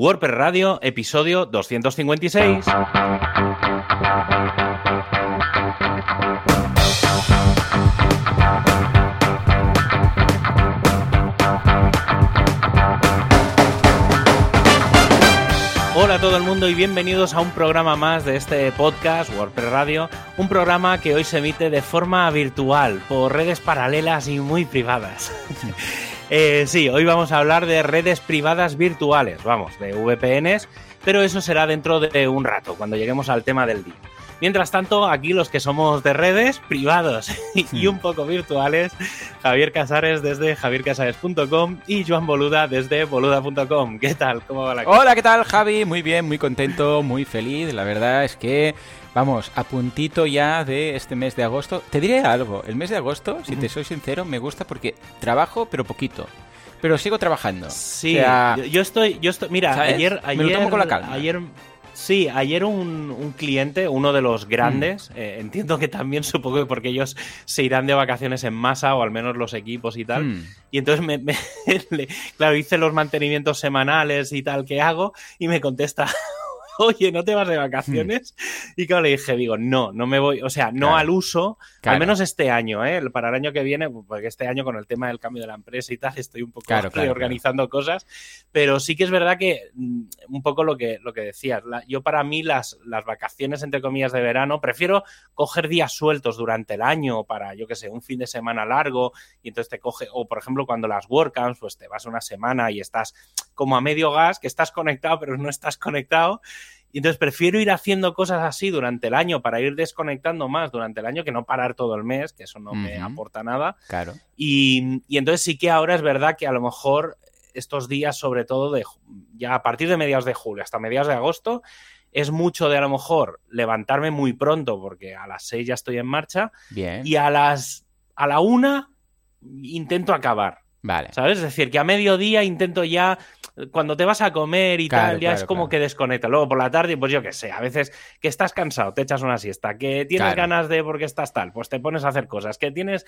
WordPress Radio, episodio 256. Hola a todo el mundo y bienvenidos a un programa más de este podcast WordPress Radio, un programa que hoy se emite de forma virtual por redes paralelas y muy privadas. Eh, sí, hoy vamos a hablar de redes privadas virtuales, vamos, de VPNs, pero eso será dentro de un rato, cuando lleguemos al tema del día. Mientras tanto, aquí los que somos de redes privados y un poco virtuales, Javier Casares desde javiercasares.com y Joan Boluda desde boluda.com. ¿Qué tal? ¿Cómo va la cosa? Hola, ¿qué tal, Javi? Muy bien, muy contento, muy feliz. La verdad es que Vamos, a puntito ya de este mes de agosto. Te diré algo, el mes de agosto, si te soy sincero, me gusta porque trabajo, pero poquito. Pero sigo trabajando. Sí, yo, estoy, yo estoy, mira, ayer, ayer, me lo tomo con la calma. Ayer, Sí, ayer un, cliente, uno de los grandes, mm. eh, entiendo que también supongo que porque ellos se irán de vacaciones en masa, o al menos los equipos y tal. Mm. Y entonces, me, claro, hice los mantenimientos semanales y tal que hago, y me contesta, oye, ¿no te vas de vacaciones? Y claro, le dije, digo, no, no me voy, o sea, no al uso, al menos este año, ¿eh? Para el año que viene, porque este año con el tema del cambio de la empresa y tal, estoy un poco organizando cosas, pero sí que es verdad que mm, un poco lo que, lo que decías, yo para mí las, las vacaciones, entre comillas, de verano, prefiero coger días sueltos durante el año para, yo qué sé, un fin de semana largo y entonces te coge, o por ejemplo cuando las WordCamps, pues te vas una semana y estás como a medio gas, que estás conectado pero no estás conectado y entonces prefiero ir haciendo cosas así durante el año para ir desconectando más durante el año que no parar todo el mes, que eso no me aporta nada. Claro. Y, entonces sí que ahora es verdad que a lo mejor estos días, sobre todo de ya a partir de mediados de julio hasta mediados de agosto, es mucho de a lo mejor levantarme muy pronto porque a las seis ya estoy en marcha. Bien. Y a las a la una intento acabar. Vale. ¿Sabes? Es decir, que a mediodía intento ya cuando te vas a comer y tal, ya es como que desconecta. Luego por la tarde, pues yo qué sé, a veces que estás cansado, te echas una siesta, que tienes ganas de porque estás tal, pues te pones a hacer cosas, que tienes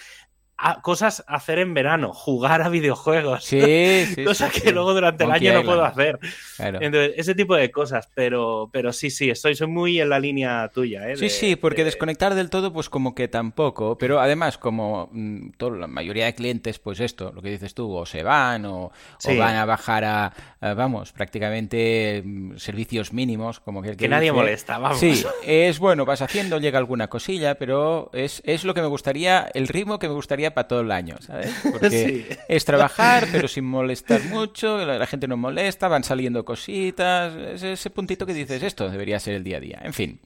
cosas a hacer en verano, jugar a videojuegos. Sí, sí. Cosa que luego durante el año no puedo hacer. Entonces, ese tipo de cosas, pero, pero sí, sí, estoy soy muy en la línea tuya. ¿eh? sí, sí, porque desconectar del todo, pues como que tampoco, pero además, como mm, la mayoría de clientes, pues esto, lo que dices tú, o se van o, van a bajar a, vamos, prácticamente mm, servicios mínimos, como que... que, nadie molesta, vamos. Sí, es bueno, vas haciendo, llega alguna cosilla, pero es, es lo que me gustaría, el ritmo que me gustaría para todo el año, ¿sabes? Porque es trabajar, pero sin molestar mucho, la, gente no molesta, van saliendo cositas, es ese puntito que dices, esto debería ser el día a día. En fin.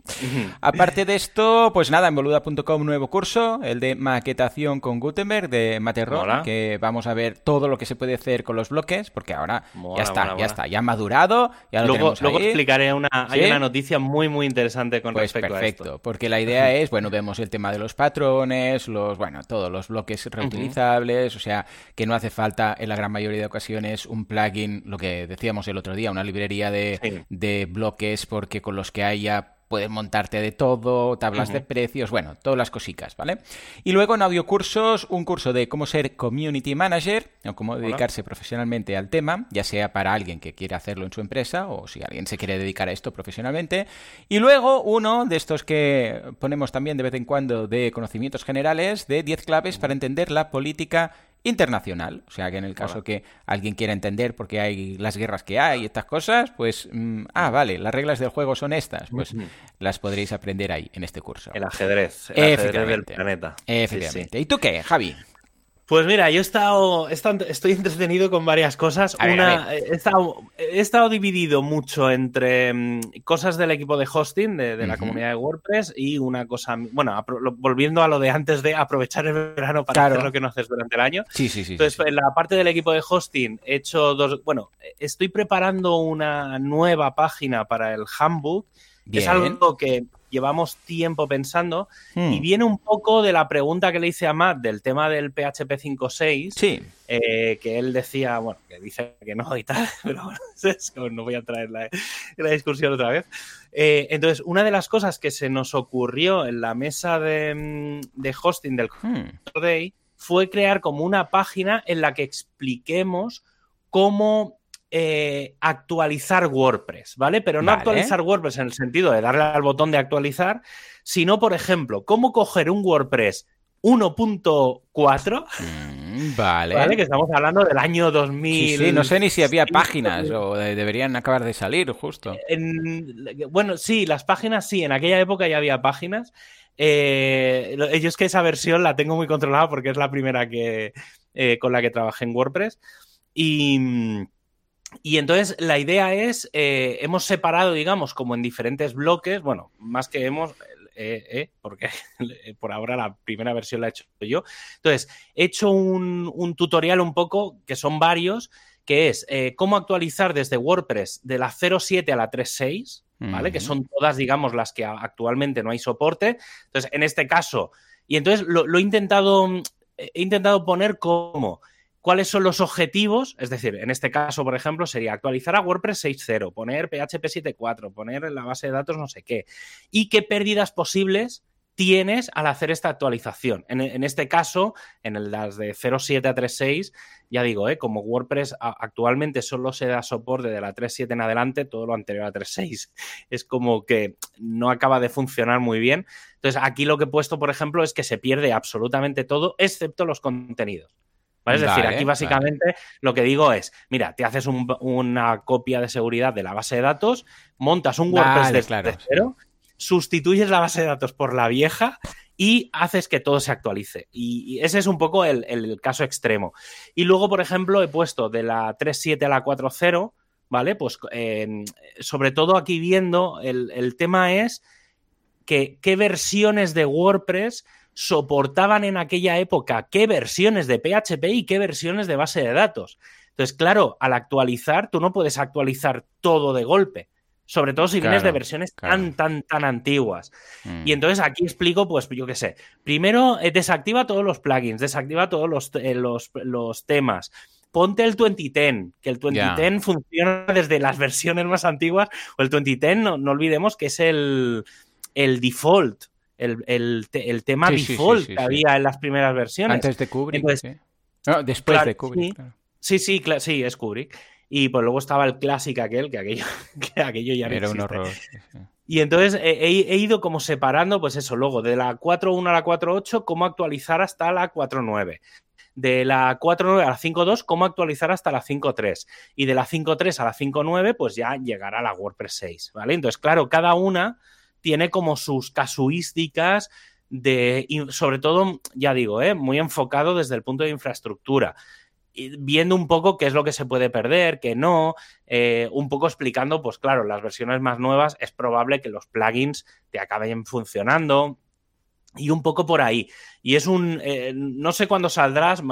Aparte de esto, pues nada, en boluda.com nuevo curso, el de maquetación con Gutenberg de Materron, que vamos a ver todo lo que se puede hacer con los bloques, porque ahora ya está, ya está, ya ha madurado, ya lo luego, tenemos Luego explicaré una, hay una noticia muy, muy interesante con pues respecto perfecto, a esto. porque la idea es, bueno, vemos el tema de los patrones, los, bueno, todos los bloques reutilizables, o sea, que no hace falta en la gran mayoría de ocasiones un plugin, lo que decíamos el otro día, una librería de, de bloques porque con los que haya puedes montarte de todo, tablas de precios, bueno, todas las cositas, ¿vale? Y luego en audiocursos, un curso de cómo ser community manager, o cómo dedicarse profesionalmente al tema, ya sea para alguien que quiere hacerlo en su empresa o si alguien se quiere dedicar a esto profesionalmente. Y luego uno de estos que ponemos también de vez en cuando de conocimientos generales, de 10 claves para entender la política internacional. O sea que en el caso que alguien quiera entender por qué hay las guerras que hay y estas cosas, pues, mm, ah, vale, las reglas del juego son estas, pues las podréis aprender ahí en este curso. El ajedrez, el ajedrez del planeta. Efectivamente. ¿Y tú qué, Javi? Pues mira, yo he estado, estoy entretenido con varias cosas. Una, He, estado, dividido mucho entre mm, cosas del equipo de hosting de, la comunidad de WordPress y una cosa, bueno, volviendo a lo de antes de aprovechar el verano para hacer lo que no haces durante el año. Sí, sí, sí. Entonces, en la parte del equipo de hosting he hecho dos, bueno, estoy preparando una nueva página para el handbook. Es algo que llevamos tiempo pensando y hmm. viene un poco de la pregunta que le hice a Matt del tema del PHP 5.6, sí. Eh, que él decía, bueno, que dice que no y tal, pero bueno, no voy a traer la, discusión otra vez. Eh, entonces, una de las cosas que se nos ocurrió en la mesa de, mm, hosting del hmm. Day fue crear como una página en la que expliquemos cómo eh, actualizar WordPress, ¿vale? Pero no actualizar WordPress en el sentido de darle al botón de actualizar, sino, por ejemplo, cómo coger un WordPress 1.4. Mm, vale. Que estamos hablando del año 2000. Sí, no sé ni si había páginas o deberían acabar de salir, justo. bueno, sí, las páginas sí, en aquella época ya había páginas. Eh, yo es que esa versión la tengo muy controlada porque es la primera que, eh, con la que trabajé en WordPress. Y, y entonces la idea es, eh, hemos separado, digamos, como en diferentes bloques, bueno, más que hemos, eh, eh, porque por ahora la primera versión la he hecho yo. Entonces, he hecho un, tutorial un poco, que son varios, que es cómo actualizar desde WordPress de la 0.7 a la 3.6, ¿vale? Que son todas, digamos, las que actualmente no hay soporte. Entonces, en este caso, y entonces lo, lo he intentado, he intentado poner como cuáles son los objetivos, es decir, en este caso, por ejemplo, sería actualizar a WordPress 6.0, poner PHP 7.4, poner en la base de datos no sé qué, y qué pérdidas posibles tienes al hacer esta actualización. En, este caso, en las de 0.7 a 3.6, ya digo, ¿eh? como WordPress actualmente solo se da soporte de la 3.7 en adelante, todo lo anterior a 3.6 es como que no acaba de funcionar muy bien. Entonces, aquí lo que he puesto, por ejemplo, es que se pierde absolutamente todo, excepto los contenidos. Es decir, aquí básicamente lo que digo es, mira, te haces una copia de seguridad de la base de datos, montas un WordPress de cero, sustituyes la base de datos por la vieja y haces que todo se actualice. Y, ese es un poco el, caso extremo. Y luego, por ejemplo, he puesto de la 3.7 a la 4.0, ¿vale? Pues sobre todo aquí viendo, el, el tema es que qué versiones de WordPress soportaban en aquella época qué versiones de PHP y qué versiones de base de datos. Entonces, claro, al actualizar, tú no puedes actualizar todo de golpe. Sobre todo si vienes de versiones tan, tan, tan antiguas. Y mm. entonces aquí explico, pues, yo qué sé. Primero, eh, desactiva todos los plugins, desactiva todos los, eh, los, temas. Ponte el 2010, que el 2010 funciona desde las versiones más antiguas. O el 2010, no, no olvidemos que es el, el default el, tema default que había en las primeras versiones. Antes de Kubrick. después de Kubrick. Sí, sí, sí, es Kubrick. Y pues luego estaba el clásico aquel, que aquello, que aquello ya no Era un horror. Y entonces he, ido como separando, pues eso, luego de la 4.1 a la 4.8, cómo actualizar hasta la 4.9. De la 4.9 a la 5.2, cómo actualizar hasta la 5.3. Y de la 5.3 a la 5.9, pues ya llegará la WordPress 6, ¿vale? Entonces, claro, cada una tiene como sus casuísticas de, sobre todo, ya digo, ¿eh? muy enfocado desde el punto de infraestructura viendo un poco qué es lo que se puede perder, qué no, eh, un poco explicando, pues claro, las versiones más nuevas es probable que los plugins te acaben funcionando y un poco por ahí. Y es un, eh, no sé cuándo saldrás,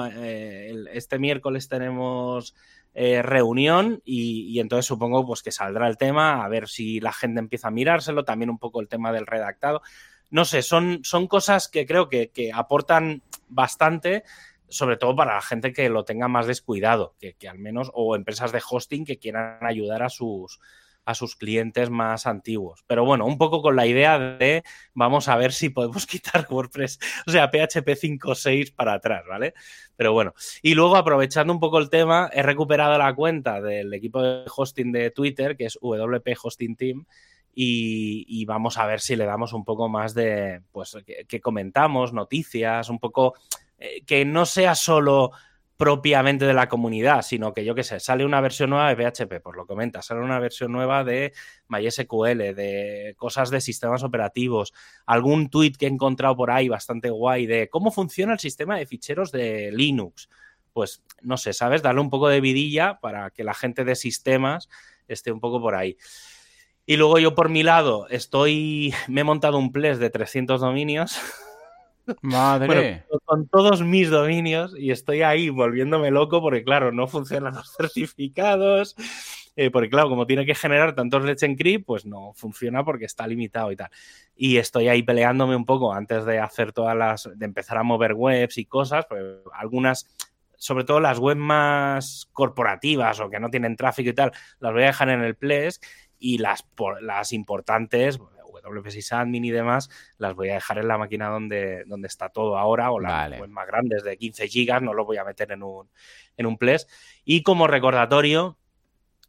este miércoles tenemos eh, reunión y, entonces supongo pues que saldrá el tema, a ver si la gente empieza a mirárselo, también un poco el tema del redactado. No sé, son, son cosas que creo que, aportan bastante, sobre todo para la gente que lo tenga más descuidado, que, que al menos, o empresas de hosting que quieran ayudar a sus, a sus clientes más antiguos. Pero bueno, un poco con la idea de vamos a ver si podemos quitar WordPress, o sea, PHP 5.6 para atrás, ¿vale? Pero bueno, y luego aprovechando un poco el tema, he recuperado la cuenta del equipo de hosting de Twitter, que es WP Hosting Team. Y, vamos a ver si le damos un poco más de, pues, que, comentamos, noticias, un poco, eh, que no sea solo propiamente de la comunidad, sino que yo qué sé, sale una versión nueva de PHP, pues lo comenta, sale una versión nueva de MySQL, de cosas de sistemas operativos, algún tweet que he encontrado por ahí bastante guay de cómo funciona el sistema de ficheros de Linux. Pues no sé, ¿sabes? Darle un poco de vidilla para que la gente de sistemas esté un poco por ahí. Y luego yo por mi lado estoy, me he montado un ples de 300 dominios Madre. con todos mis dominios y estoy ahí volviéndome loco porque, claro, no funcionan los certificados. Eh, porque, claro, como tiene que generar tantos Let's Encrypt, pues no funciona porque está limitado y tal. Y estoy ahí peleándome un poco antes de hacer todas las. de empezar a mover webs y cosas. Pues algunas sobre todo las webs más corporativas o que no tienen tráfico y tal, las voy a dejar en el Ples y las, las importantes, WP6 Admin y demás, las voy a dejar en la máquina donde, donde está todo ahora, o las más grandes de 15 gigas, no lo voy a meter en un, en un Ples. Y como recordatorio,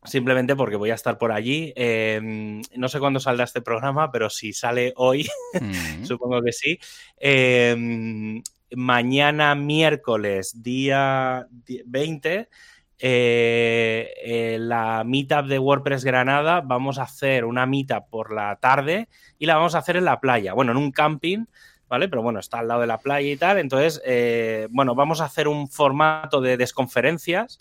simplemente porque voy a estar por allí. Em, no sé cuándo saldrá este programa, pero si sale hoy, mm. supongo que sí. Em, mañana miércoles, día 20, eh, eh, la meetup de WordPress Granada, vamos a hacer una meetup por la tarde y la vamos a hacer en la playa, bueno, en un camping. ¿Vale? Pero bueno, está al lado de la playa y tal. Entonces, eh, bueno, vamos a hacer un formato de desconferencias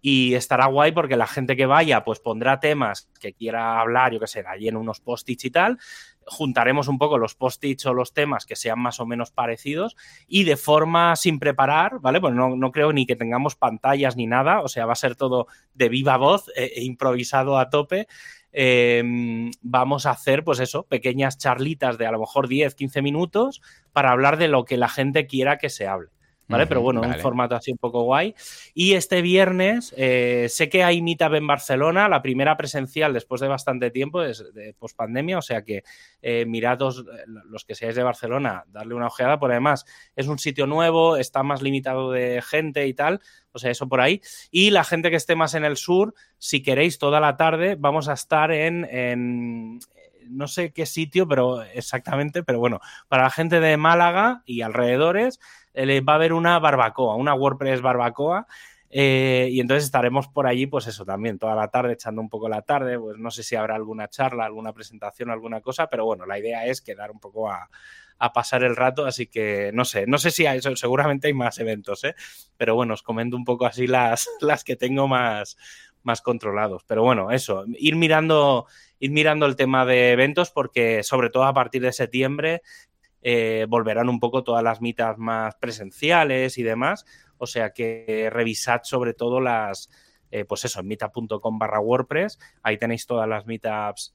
y estará guay porque la gente que vaya pues pondrá temas que quiera hablar, yo que sé, allí en unos post-its y tal, juntaremos un poco los post-its o los temas que sean más o menos parecidos y de forma sin preparar, ¿vale? Pues no, creo ni que tengamos pantallas ni nada, o sea, va a ser todo de viva voz, e, e improvisado a tope. Em, vamos a hacer, pues eso, pequeñas charlitas de a lo mejor 10, 15 minutos para hablar de lo que la gente quiera que se hable. ¿Vale? Pero bueno, un formato así un poco guay. Y este viernes eh, sé que hay Meetup en Barcelona, la primera presencial después de bastante tiempo, de, de pospandemia, o sea que eh, mirad los que seáis de Barcelona, darle una ojeada, por además es un sitio nuevo, está más limitado de gente y tal, o sea, eso por ahí. Y la gente que esté más en el sur, si queréis, toda la tarde vamos a estar en, en no sé qué sitio, pero exactamente, pero bueno, para la gente de Málaga y alrededores, eh, va a haber una barbacoa, una WordPress barbacoa. Eh, y entonces estaremos por allí, pues eso también, toda la tarde, echando un poco la tarde. Pues no sé si habrá alguna charla, alguna presentación, alguna cosa, pero bueno, la idea es quedar un poco a, pasar el rato, así que no sé, no sé si hay, seguramente hay más eventos, ¿eh? pero bueno, os comento un poco así las, las que tengo más, más controlados. Pero bueno, eso, ir mirando, ir mirando el tema de eventos porque sobre todo a partir de septiembre eh, volverán un poco todas las mitas más presenciales y demás. O sea que revisad sobre todo las, eh, pues eso, meetup.com barra WordPress. Ahí tenéis todas las meetups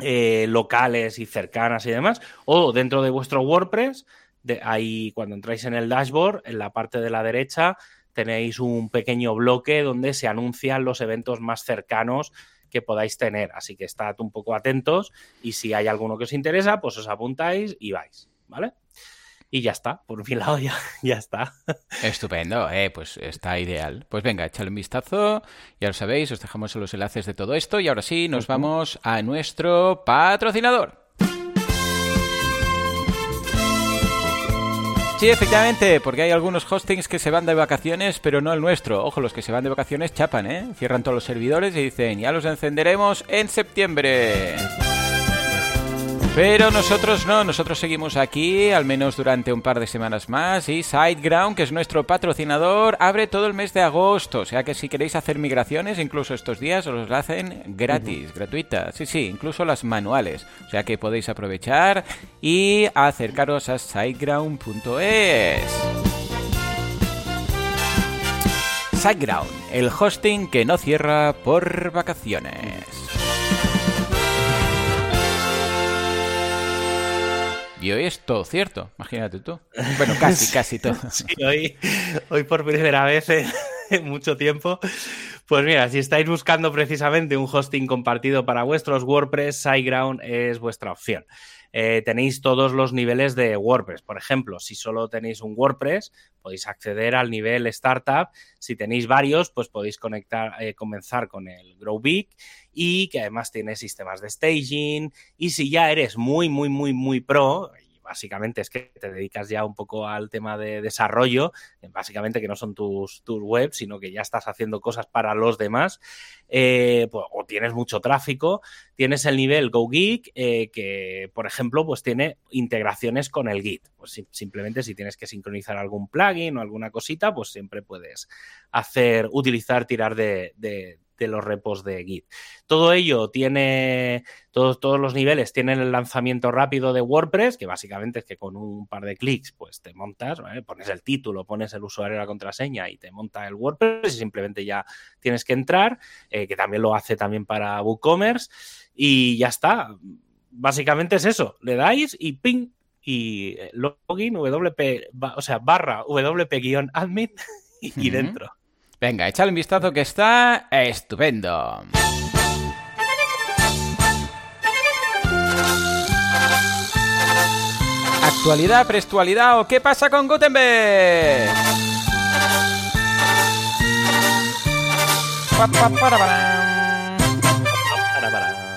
eh, locales y cercanas y demás. O dentro de vuestro WordPress, de ahí cuando entráis en el dashboard, en la parte de la derecha, tenéis un pequeño bloque donde se anuncian los eventos más cercanos que podáis tener. Así que estad un poco atentos y si hay alguno que os interesa, pues os apuntáis y vais, ¿vale? Y ya está, por mi lado ya, ya está. Estupendo, eh, pues está ideal. Pues venga, échale un vistazo, ya lo sabéis, os dejamos los enlaces de todo esto y ahora sí, nos vamos a nuestro patrocinador. Sí, efectivamente, porque hay algunos hostings que se van de vacaciones, pero no el nuestro. Ojo, los que se van de vacaciones chapan, ¿eh? Cierran todos los servidores y dicen, ya los encenderemos en septiembre. Pero nosotros no, nosotros seguimos aquí, al menos durante un par de semanas más, y SiteGround, que es nuestro patrocinador, abre todo el mes de agosto, o sea que si queréis hacer migraciones, incluso estos días os las hacen gratis, gratuitas, sí, sí, incluso las manuales, o sea que podéis aprovechar y acercaros a siteground.es. SiteGround, el hosting que no cierra por vacaciones. Y hoy es todo cierto, imagínate tú. Bueno, casi, casi todo. Sí, hoy, hoy por primera vez en, mucho tiempo. Pues mira, si estáis buscando precisamente un hosting compartido para vuestros WordPress, SiteGround es vuestra opción. Eh, tenéis todos los niveles de WordPress. Por ejemplo, si solo tenéis un WordPress, podéis acceder al nivel Startup. Si tenéis varios, pues podéis conectar, eh, comenzar con el Grow Big y que además tiene sistemas de staging. Y si ya eres muy, muy, muy, muy pro, básicamente es que te dedicas ya un poco al tema de desarrollo, básicamente que no son tus, tus webs, sino que ya estás haciendo cosas para los demás, eh, pues, o tienes mucho tráfico, tienes el nivel GoGeek, eh, que por ejemplo, pues tiene integraciones con el Git. Pues simplemente si tienes que sincronizar algún plugin o alguna cosita, pues siempre puedes hacer, utilizar, tirar de de los repos de Git. Todo ello tiene, todos, todos los niveles tienen el lanzamiento rápido de WordPress, que básicamente es que con un par de clics pues te montas, pones el título, pones el usuario y la contraseña y te monta el WordPress y simplemente ya tienes que entrar, eh, que también lo hace también para WooCommerce y ya está. Básicamente es eso, le dais y ping, y eh, login WP, o sea, barra WP-admin y, dentro. Venga, echale un vistazo que está estupendo. Actualidad, prestualidad o qué pasa con Gutenberg.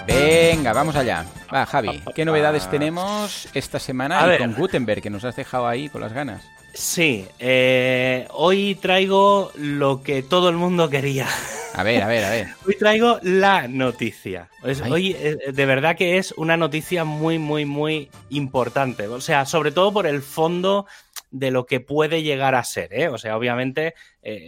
Venga, vamos allá. Va, Javi, ¿qué novedades tenemos esta semana con Gutenberg, que nos has dejado ahí con las ganas? Sí, eh, hoy traigo lo que todo el mundo quería. A ver, a ver, a ver. Hoy traigo la noticia. hoy eh, de verdad que es una noticia muy, muy, muy importante. O sea, sobre todo por el fondo de lo que puede llegar a ser. ¿eh? O sea, obviamente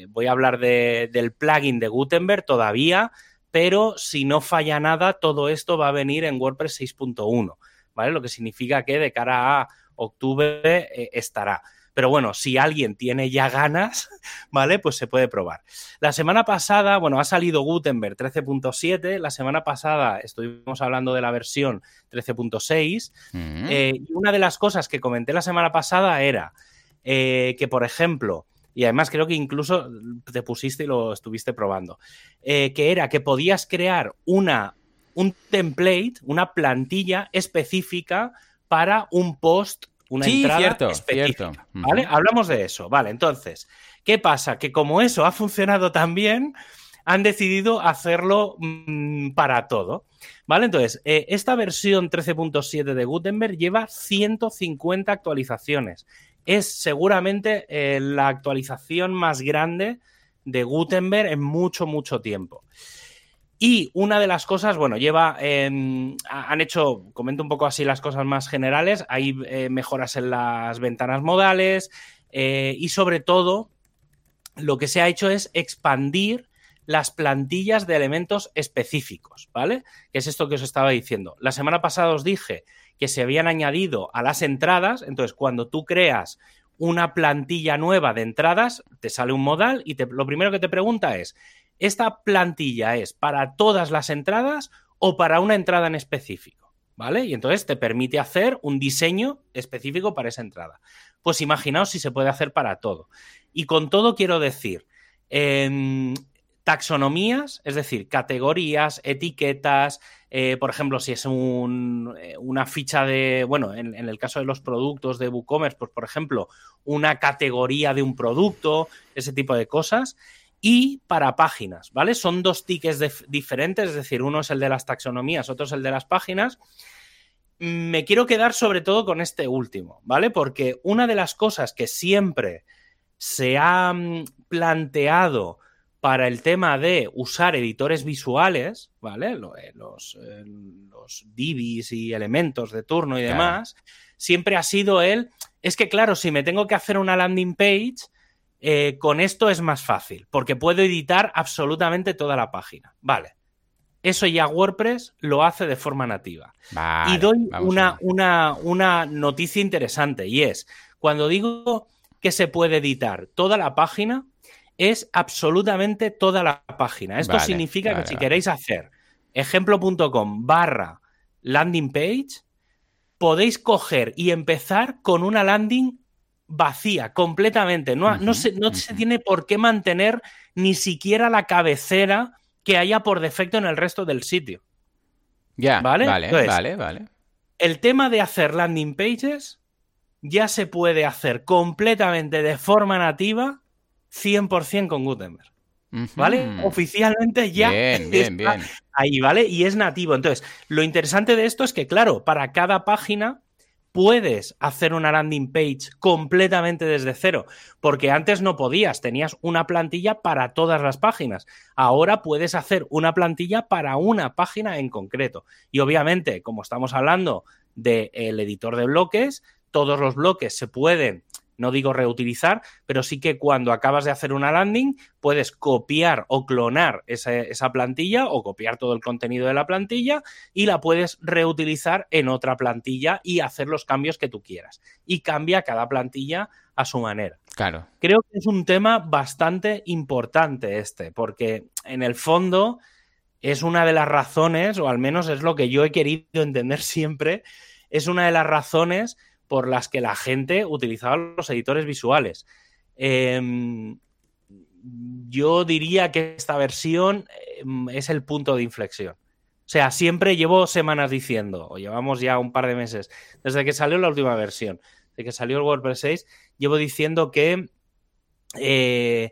voy a hablar del plugin de Gutenberg todavía, pero si no falla nada, todo esto va a venir en WordPress 6.1, ¿vale? Lo que significa que de cara a octubre estará. Pero bueno, si alguien tiene ya ganas, ¿vale? Pues se puede probar. La semana pasada, bueno, ha salido Gutenberg 13.7. La semana pasada estuvimos hablando de la versión 13.6. Mm. Eh, y una de las cosas que comenté la semana pasada era eh, que, por ejemplo, y además creo que incluso te pusiste y lo estuviste probando, eh, que era que podías crear una, un template, una plantilla específica para un post una entrada cierto, específica. ¿Vale? Hablamos de eso. Vale, entonces, ¿qué pasa? Que como eso ha funcionado tan bien, han decidido hacerlo mm, para todo. ¿Vale? Entonces, eh, esta versión 13.7 de Gutenberg lleva 150 actualizaciones. Es seguramente eh, la actualización más grande de Gutenberg en mucho, mucho tiempo. Y una de las cosas, bueno, lleva, em, han hecho, comento un poco así las cosas más generales, hay eh, mejoras en las ventanas modales eh, y sobre todo lo que se ha hecho es expandir las plantillas de elementos específicos, ¿vale? Que es esto que os estaba diciendo. La semana pasada os dije que se habían añadido a las entradas, entonces cuando tú creas una plantilla nueva de entradas, te sale un modal y lo primero que te pregunta es, ¿esta plantilla es para todas las entradas o para una entrada en específico? ¿Vale? Y entonces te permite hacer un diseño específico para esa entrada. Pues imaginaos si se puede hacer para todo. Y con todo quiero decir, em, taxonomías, es decir, categorías, etiquetas, eh, por ejemplo, si es eh, una ficha de, bueno, en, el caso de los productos de WooCommerce, pues por ejemplo, una categoría de un producto, ese tipo de cosas y para páginas, ¿vale? Son dos tickets diferentes, es decir, uno es el de las taxonomías, otro es el de las páginas. Me quiero quedar sobre todo con este último, ¿vale? Porque una de las cosas que siempre se ha mm, planteado para el tema de usar editores visuales, ¿vale? Eh, los, eh, los divis y elementos de turno y demás, siempre ha sido el, es que claro, si me tengo que hacer una landing page, eh, con esto es más fácil, porque puedo editar absolutamente toda la página. Vale. Eso ya WordPress lo hace de forma nativa. y doy una, una, una noticia interesante, y es, cuando digo que se puede editar toda la página, es absolutamente toda la página. Esto significa que si queréis hacer ejemplo.com barra landing page, podéis coger y empezar con una landing vacía, completamente. No, no, se, no se tiene por qué mantener ni siquiera la cabecera que haya por defecto en el resto del sitio. Ya, ¿vale? Vale, vale, vale. El tema de hacer landing pages ya se puede hacer completamente de forma nativa 100% con Gutenberg. ¿Vale? Oficialmente ya bien, bien, bien. ahí, ¿vale? Y es nativo. Entonces, lo interesante de esto es que, claro, para cada página puedes hacer una landing page completamente desde cero, porque antes no podías, tenías una plantilla para todas las páginas. Ahora puedes hacer una plantilla para una página en concreto. Y obviamente, como estamos hablando del editor de bloques, todos los bloques se pueden no digo reutilizar, pero sí que cuando acabas de hacer una landing puedes copiar o clonar esa, plantilla o copiar todo el contenido de la plantilla y la puedes reutilizar en otra plantilla y hacer los cambios que tú quieras. Y cambia cada plantilla a su manera. Claro. Creo que es un tema bastante importante este, porque en el fondo es una de las razones, o al menos es lo que yo he querido entender siempre, es una de las razones por las que la gente utilizaba los editores visuales. Em, yo diría que esta versión em, es el punto de inflexión. O sea, siempre llevo semanas diciendo, o llevamos ya un par de meses, desde que salió la última versión, desde que salió el WordPress 6, llevo diciendo que eh,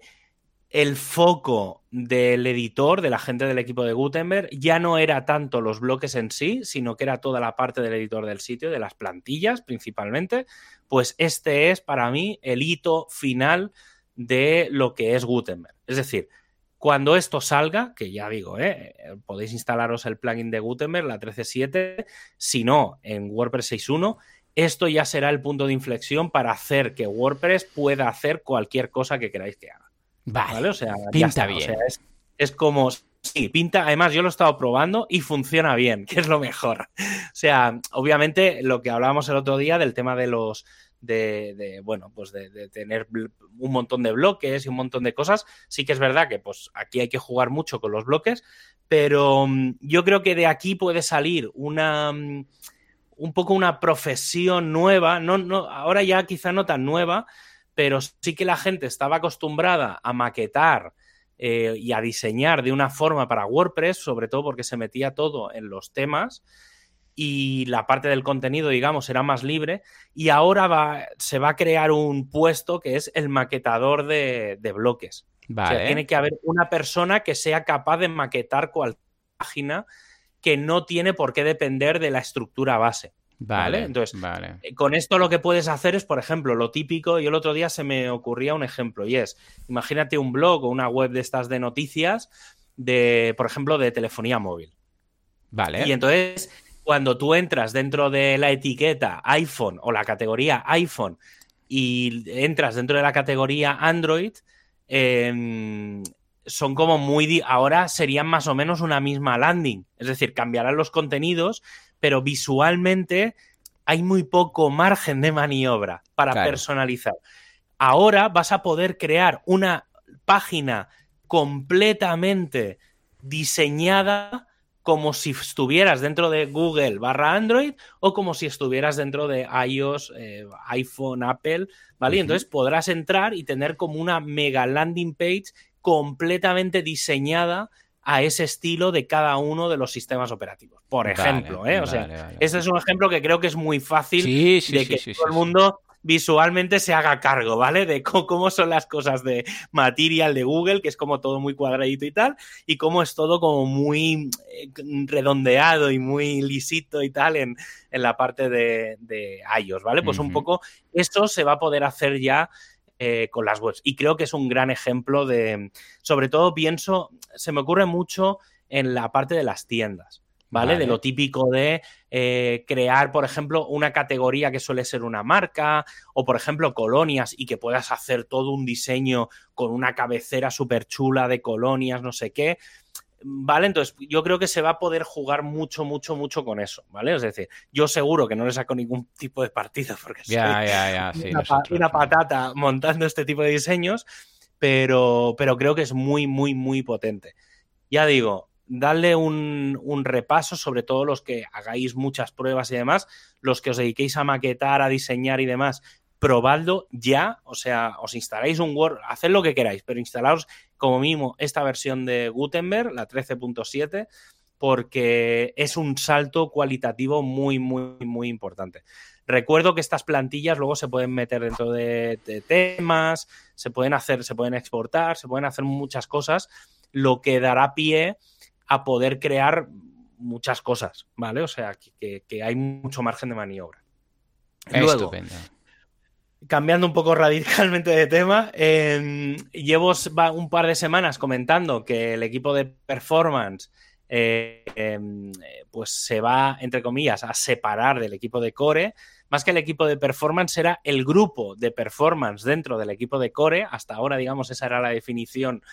el foco del editor, de la gente del equipo de Gutenberg, ya no era tanto los bloques en sí, sino que era toda la parte del editor del sitio, de las plantillas principalmente, pues este es para mí el hito final de lo que es Gutenberg. Es decir, cuando esto salga, que ya digo, ¿eh? podéis instalaros el plugin de Gutenberg, la 13.7, si no, en WordPress 6.1, esto ya será el punto de inflexión para hacer que WordPress pueda hacer cualquier cosa que queráis que haga. Vale. O sea, pinta bien. es, como. Sí, pinta. Además, yo lo he estado probando y funciona bien, que es lo mejor. O sea, obviamente, lo que hablábamos el otro día del tema de los. De, bueno, pues de, tener un montón de bloques y un montón de cosas. Sí que es verdad que pues aquí hay que jugar mucho con los bloques, pero mm, yo creo que de aquí puede salir una mm, un poco una profesión nueva, no, no, ahora ya quizá no tan nueva, pero sí que la gente estaba acostumbrada a maquetar eh, y a diseñar de una forma para WordPress, sobre todo porque se metía todo en los temas y la parte del contenido, digamos, era más libre. Y ahora va, se va a crear un puesto que es el maquetador de, bloques. Vale. tiene que haber una persona que sea capaz de maquetar cualquier página que no tiene por qué depender de la estructura base. Vale, Entonces, eh, con esto lo que puedes hacer es, por ejemplo, lo típico, y el otro día se me ocurría un ejemplo, y es, imagínate un blog o una web de estas de noticias, de, por ejemplo, de telefonía móvil. Vale. Y entonces, cuando tú entras dentro de la etiqueta iPhone o la categoría iPhone y entras dentro de la categoría Android, em, son como muy... Ahora serían más o menos una misma landing. Es decir, cambiarán los contenidos, pero visualmente hay muy poco margen de maniobra para personalizar. Ahora vas a poder crear una página completamente diseñada como si estuvieras dentro de Google barra Android o como si estuvieras dentro de iOS, eh, iPhone, Apple, ¿vale? Entonces podrás entrar y tener como una mega landing page completamente diseñada a ese estilo de cada uno de los sistemas operativos. Por ejemplo, ¿eh? O sea, este es un ejemplo que creo que es muy fácil de que todo el mundo visualmente se haga cargo, ¿vale? De cómo son las cosas de Material de Google, que es como todo muy cuadradito y tal, y cómo es todo como muy eh, redondeado y muy lisito y tal en, la parte de, de iOS, ¿vale? Pues un poco esto se va a poder hacer ya eh, con las webs. Y creo que es un gran ejemplo de, sobre todo pienso, se me ocurre mucho en la parte de las tiendas. ¿Vale? De lo típico de eh, crear, por ejemplo, una categoría que suele ser una marca, o por ejemplo, colonias, y que puedas hacer todo un diseño con una cabecera súper chula de colonias, no sé qué. ¿Vale? Entonces, yo creo que se va a poder jugar mucho, mucho, mucho con eso, ¿vale? Es decir, yo seguro que no le saco ningún tipo de partido porque soy una, patata montando este tipo de diseños, pero, pero creo que es muy, muy, muy potente. Ya digo, darle un, un, repaso, sobre todo los que hagáis muchas pruebas y demás, los que os dediquéis a maquetar, a diseñar y demás, probadlo ya, o sea, os instaláis un Word, haced lo que queráis, pero instalaos como mínimo esta versión de Gutenberg, la 13.7, porque es un salto cualitativo muy, muy, muy importante. Recuerdo que estas plantillas luego se pueden meter dentro de, temas, se pueden hacer, se pueden exportar, se pueden hacer muchas cosas, lo que dará pie a poder crear muchas cosas, ¿vale? O sea, que, hay mucho margen de maniobra. Luego, cambiando un poco radicalmente de tema, em, llevo un par de semanas comentando que el equipo de performance eh, em, pues se va, entre comillas, a separar del equipo de core. Más que el equipo de performance, será el grupo de performance dentro del equipo de core. Hasta ahora, digamos, esa era la definición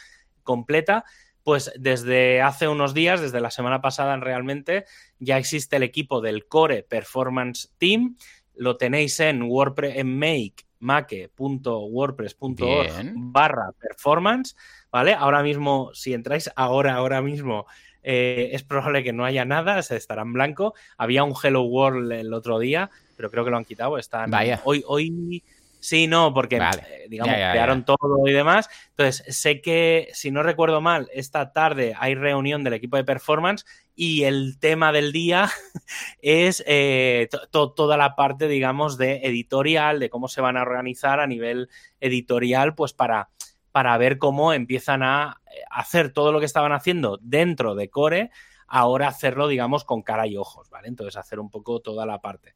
completa. Pues desde hace unos días, desde la semana pasada realmente, ya existe el equipo del Core Performance Team, lo tenéis en WordPress, en make, make.wordpress.org barra performance, ¿vale? Ahora mismo, si entráis ahora, ahora mismo, eh, es probable que no haya nada, se estará en blanco. Había un Hello World el otro día, pero creo que lo han quitado. Están Vaya. hoy, hoy Sí, no, porque eh, digamos, crearon todo y demás. Entonces, sé que, si no recuerdo mal, esta tarde hay reunión del equipo de performance y el tema del día es eh, toda la parte, digamos, de editorial, de cómo se van a organizar a nivel editorial, pues para para ver cómo empiezan a hacer todo lo que estaban haciendo dentro de Core, ahora hacerlo, digamos, con cara y ojos, ¿vale? Entonces, hacer un poco toda la parte.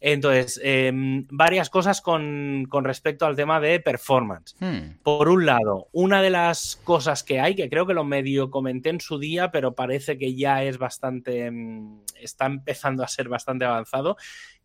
Entonces, em, varias cosas con, respecto al tema de performance. Hmm. Por un lado, una de las cosas que hay, que creo que lo medio comenté en su día, pero parece que ya es bastante, em, está empezando a ser bastante avanzado,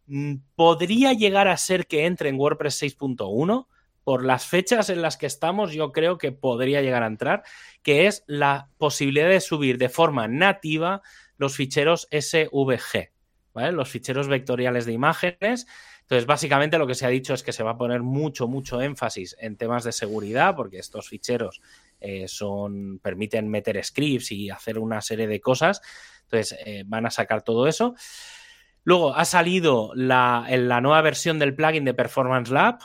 mm, podría llegar a ser que entre en WordPress 6.1. Por las fechas en las que estamos, yo creo que podría llegar a entrar, que es la posibilidad de subir de forma nativa los ficheros SVG. Los ficheros vectoriales de imágenes. Entonces, básicamente lo que se ha dicho es que se va a poner mucho, mucho énfasis en temas de seguridad, porque estos ficheros eh, son, permiten meter scripts y hacer una serie de cosas. Entonces, eh, van a sacar todo eso. Luego ha salido la, la nueva versión del plugin de Performance Lab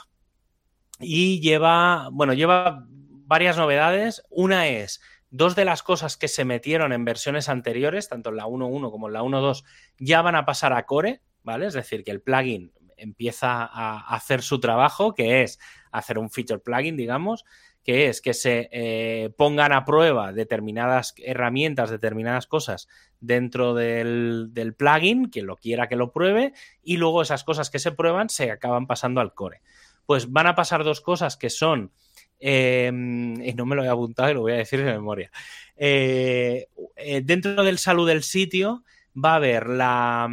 y lleva, bueno, lleva varias novedades. Una es Dos de las cosas que se metieron en versiones anteriores, tanto en la 1.1 como en la 1.2, ya van a pasar a Core, ¿vale? Es decir, que el plugin empieza a hacer su trabajo, que es hacer un feature plugin, digamos, que es que se eh, pongan a prueba determinadas herramientas, determinadas cosas dentro del, del, plugin, quien lo quiera que lo pruebe, y luego esas cosas que se prueban se acaban pasando al core. Pues van a pasar dos cosas que son Em, y no me lo he apuntado y lo voy a decir de memoria. Eh, eh, dentro del salud del sitio va a haber la,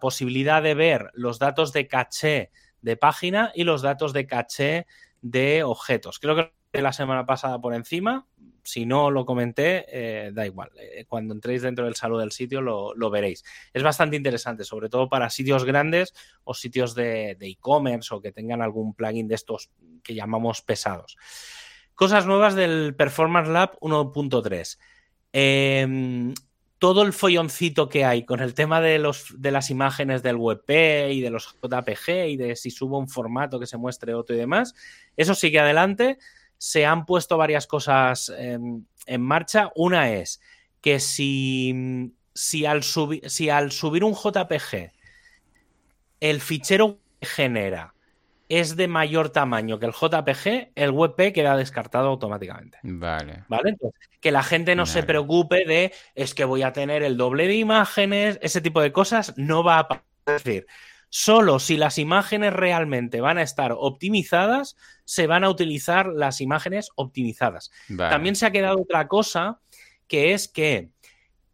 posibilidad de ver los datos de caché de página y los datos de caché de objetos. Creo que la semana pasada por encima, si no lo comenté, eh, da igual. cuando entréis dentro del salud del sitio lo, veréis. Es bastante interesante, sobre todo para sitios grandes o sitios de e-commerce o que tengan algún plugin de estos que llamamos pesados. Cosas nuevas del Performance Lab 1.3. Em, todo el folloncito que hay con el tema de, los, de las imágenes del WebP y de los JPG y de si subo un formato que se muestre otro y demás, eso sigue adelante. Se han puesto varias cosas em, en marcha. Una es que si, si, al si al subir un JPG el fichero genera es de mayor tamaño que el JPG, el WebP queda descartado automáticamente. Vale. ¿Vale? Entonces, que la gente no se preocupe de es que voy a tener el doble de imágenes, ese tipo de cosas no va a pasar. Es decir, solo si las imágenes realmente van a estar optimizadas, se van a utilizar las imágenes optimizadas. También se ha quedado otra cosa, que es que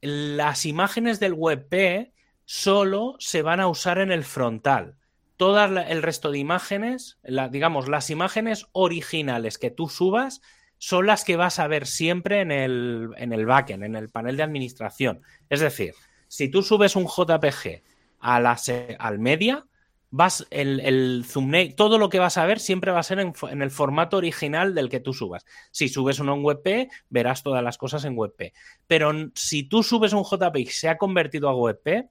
las imágenes del WebP solo se van a usar en el frontal todo el resto de imágenes, digamos, las imágenes originales que tú subas son las que vas a ver siempre en el, en el backend, en el panel de administración. Es decir, si tú subes un JPG a la, al media, vas el, el thumbnail, todo lo que vas a ver siempre va a ser en, el formato original del que tú subas. Si subes uno en WebP, verás todas las cosas en WebP. Pero si tú subes un JPG y se ha convertido a WebP,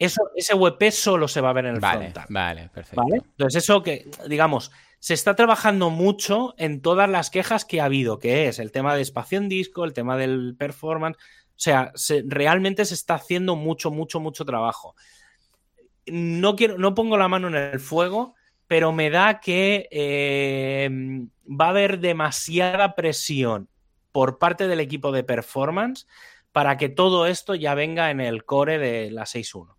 eso, ese WebP solo se va a ver en el frontal. Vale, perfecto. Entonces, eso que, digamos, se está trabajando mucho en todas las quejas que ha habido, que es el tema de espacio en disco, el tema del performance. O sea, realmente se está haciendo mucho, mucho, mucho trabajo. No, quiero, no pongo la mano en el fuego, pero me da que eh, va a haber demasiada presión por parte del equipo de performance para que todo esto ya venga en el core de la 6.1.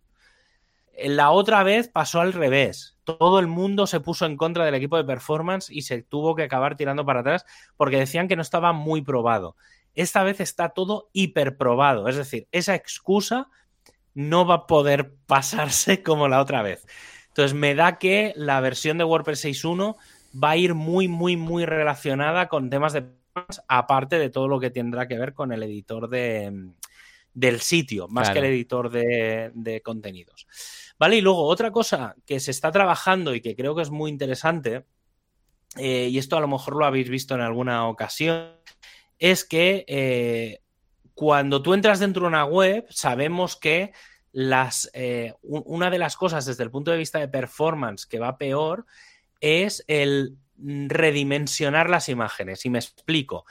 La otra vez pasó al revés. Todo el mundo se puso en contra del equipo de performance y se tuvo que acabar tirando para atrás porque decían que no estaba muy probado. Esta vez está todo hiperprobado. Es decir, esa excusa no va a poder pasarse como la otra vez. Entonces me da que la versión de WordPress 6.1 va a ir muy, muy, muy relacionada con temas de aparte de todo lo que tendrá que ver con el editor de, del sitio, más que el editor de contenidos. ¿Vale? Y luego otra cosa que se está trabajando y que creo que es muy interesante, eh, y esto a lo mejor lo habéis visto en alguna ocasión, es que eh, cuando tú entras dentro de una web, sabemos que las, eh, una de las cosas desde el punto de vista de performance que va peor es el redimensionar las imágenes. Y me explico.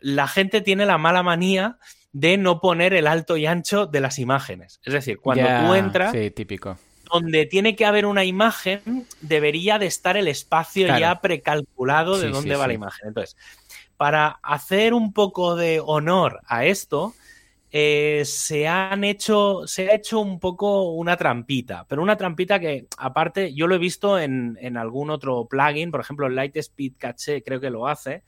La gente tiene la mala manía de no poner el alto y ancho de las imágenes. Es decir, cuando tú entras. Sí, típico. donde tiene que haber una imagen, debería de estar el espacio ya precalculado de dónde va la imagen. Entonces, para hacer un poco de honor a esto, eh, se han hecho, se ha hecho un poco una trampita, pero una trampita que aparte yo lo he visto en, algún otro plugin, por ejemplo Lightspeed Cache creo que lo hace,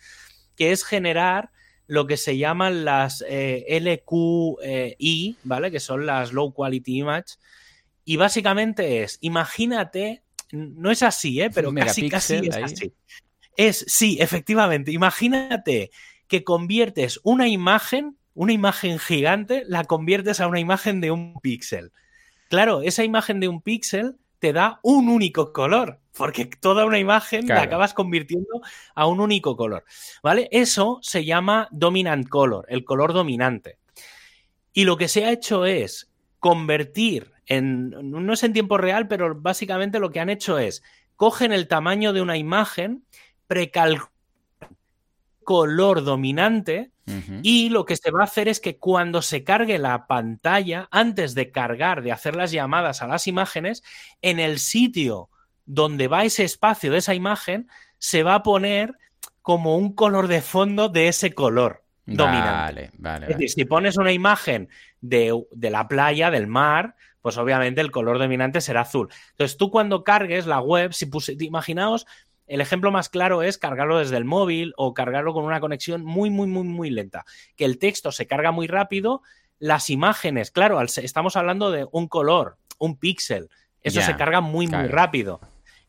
que es generar lo que se llaman las eh, LQI, ¿vale? Que son las Low Quality Image. Y básicamente es, imagínate, no es así, ¿eh? Pero casi, casi es así. Es, sí, efectivamente, imagínate que conviertes una imagen una imagen gigante la conviertes a una imagen de un píxel. Claro, esa imagen de un píxel te da un único color, porque toda una imagen la acabas convirtiendo a un único color. ¿Vale? Eso se llama dominant color, el color dominante. Y lo que se ha hecho es convertir en, no es en tiempo real, pero básicamente lo que han hecho es, cogen el tamaño de una imagen, precalculan color dominante y lo que se va a hacer es que cuando se cargue la pantalla, antes de cargar, de hacer las llamadas a las imágenes, en el sitio donde va ese espacio de esa imagen, se va a poner como un color de fondo de ese color dominante. es decir, si pones una imagen de, de la playa, del mar, pues obviamente el color dominante será azul. Entonces tú cuando cargues la web, si puse, imaginaos el ejemplo más claro es cargarlo desde el móvil o cargarlo con una conexión muy, muy, muy, muy lenta. Que el texto se carga muy rápido, las imágenes, claro, estamos hablando de un color, un píxel, eso se carga muy, muy rápido.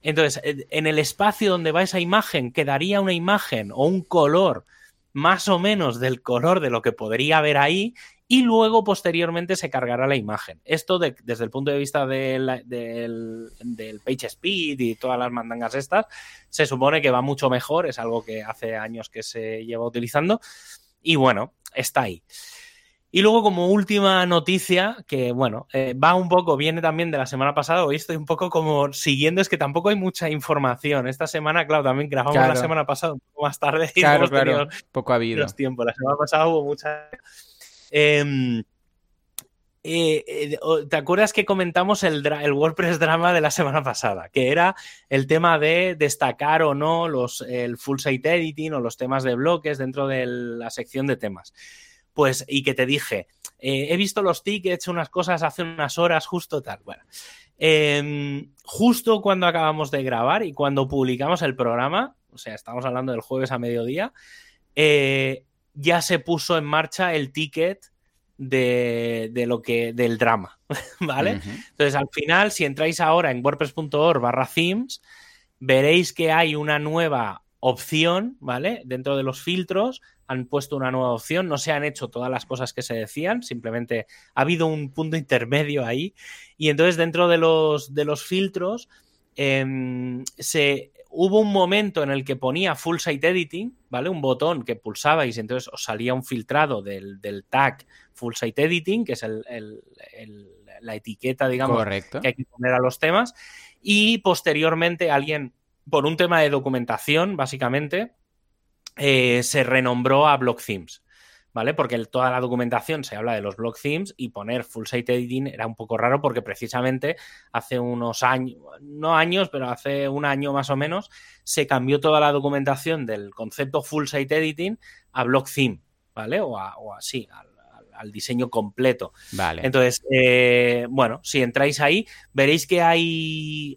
Entonces, en el espacio donde va esa imagen, quedaría una imagen o un color más o menos del color de lo que podría haber ahí y luego posteriormente se cargará la imagen. Esto desde el punto de vista del, del, page speed y todas las mandangas estas, se supone que va mucho mejor, es algo que hace años que se lleva utilizando y bueno, está ahí. Y luego como última noticia, que bueno, eh, va un poco, viene también de la semana pasada, hoy estoy un poco como siguiendo, es que tampoco hay mucha información. Esta semana, claro, también grabamos la semana pasada un poco más tarde. Y claro, claro, poco ha habido. Tiempo. La semana pasada hubo mucha Em, eh, eh, ¿Te acuerdas que comentamos el, WordPress drama de la semana pasada? Que era el tema de destacar o no los, el full site editing o los temas de bloques dentro de la sección de temas. Pues, y que te dije, eh, he visto los tickets, unas cosas hace unas horas, justo tal. Bueno, em, justo cuando acabamos de grabar y cuando publicamos el programa, o sea, estamos hablando del jueves a mediodía, ya se puso en marcha el ticket de, lo que del drama, ¿vale? Entonces, al final, si entráis ahora en wordpress.org barra themes, veréis que hay una nueva opción, ¿vale? Dentro de los filtros han puesto una nueva opción, no se han hecho todas las cosas que se decían, simplemente ha habido un punto intermedio ahí y entonces dentro de los, de los filtros em, se hubo un momento en el que ponía full site editing, ¿vale? Un botón que pulsabais y entonces os salía un filtrado del, tag full site editing, que es la etiqueta, digamos, que hay que poner a los temas. Y posteriormente alguien, por un tema de documentación, básicamente, eh, se renombró a Block Themes. ¿vale? Porque toda la documentación se habla de los block themes y poner full site editing era un poco raro porque precisamente hace unos años, no años, pero hace un año más o menos, se cambió toda la documentación del concepto full site editing a block theme, ¿vale? O, así, al, diseño completo. Vale. Entonces, eh, bueno, si entráis ahí, veréis que hay.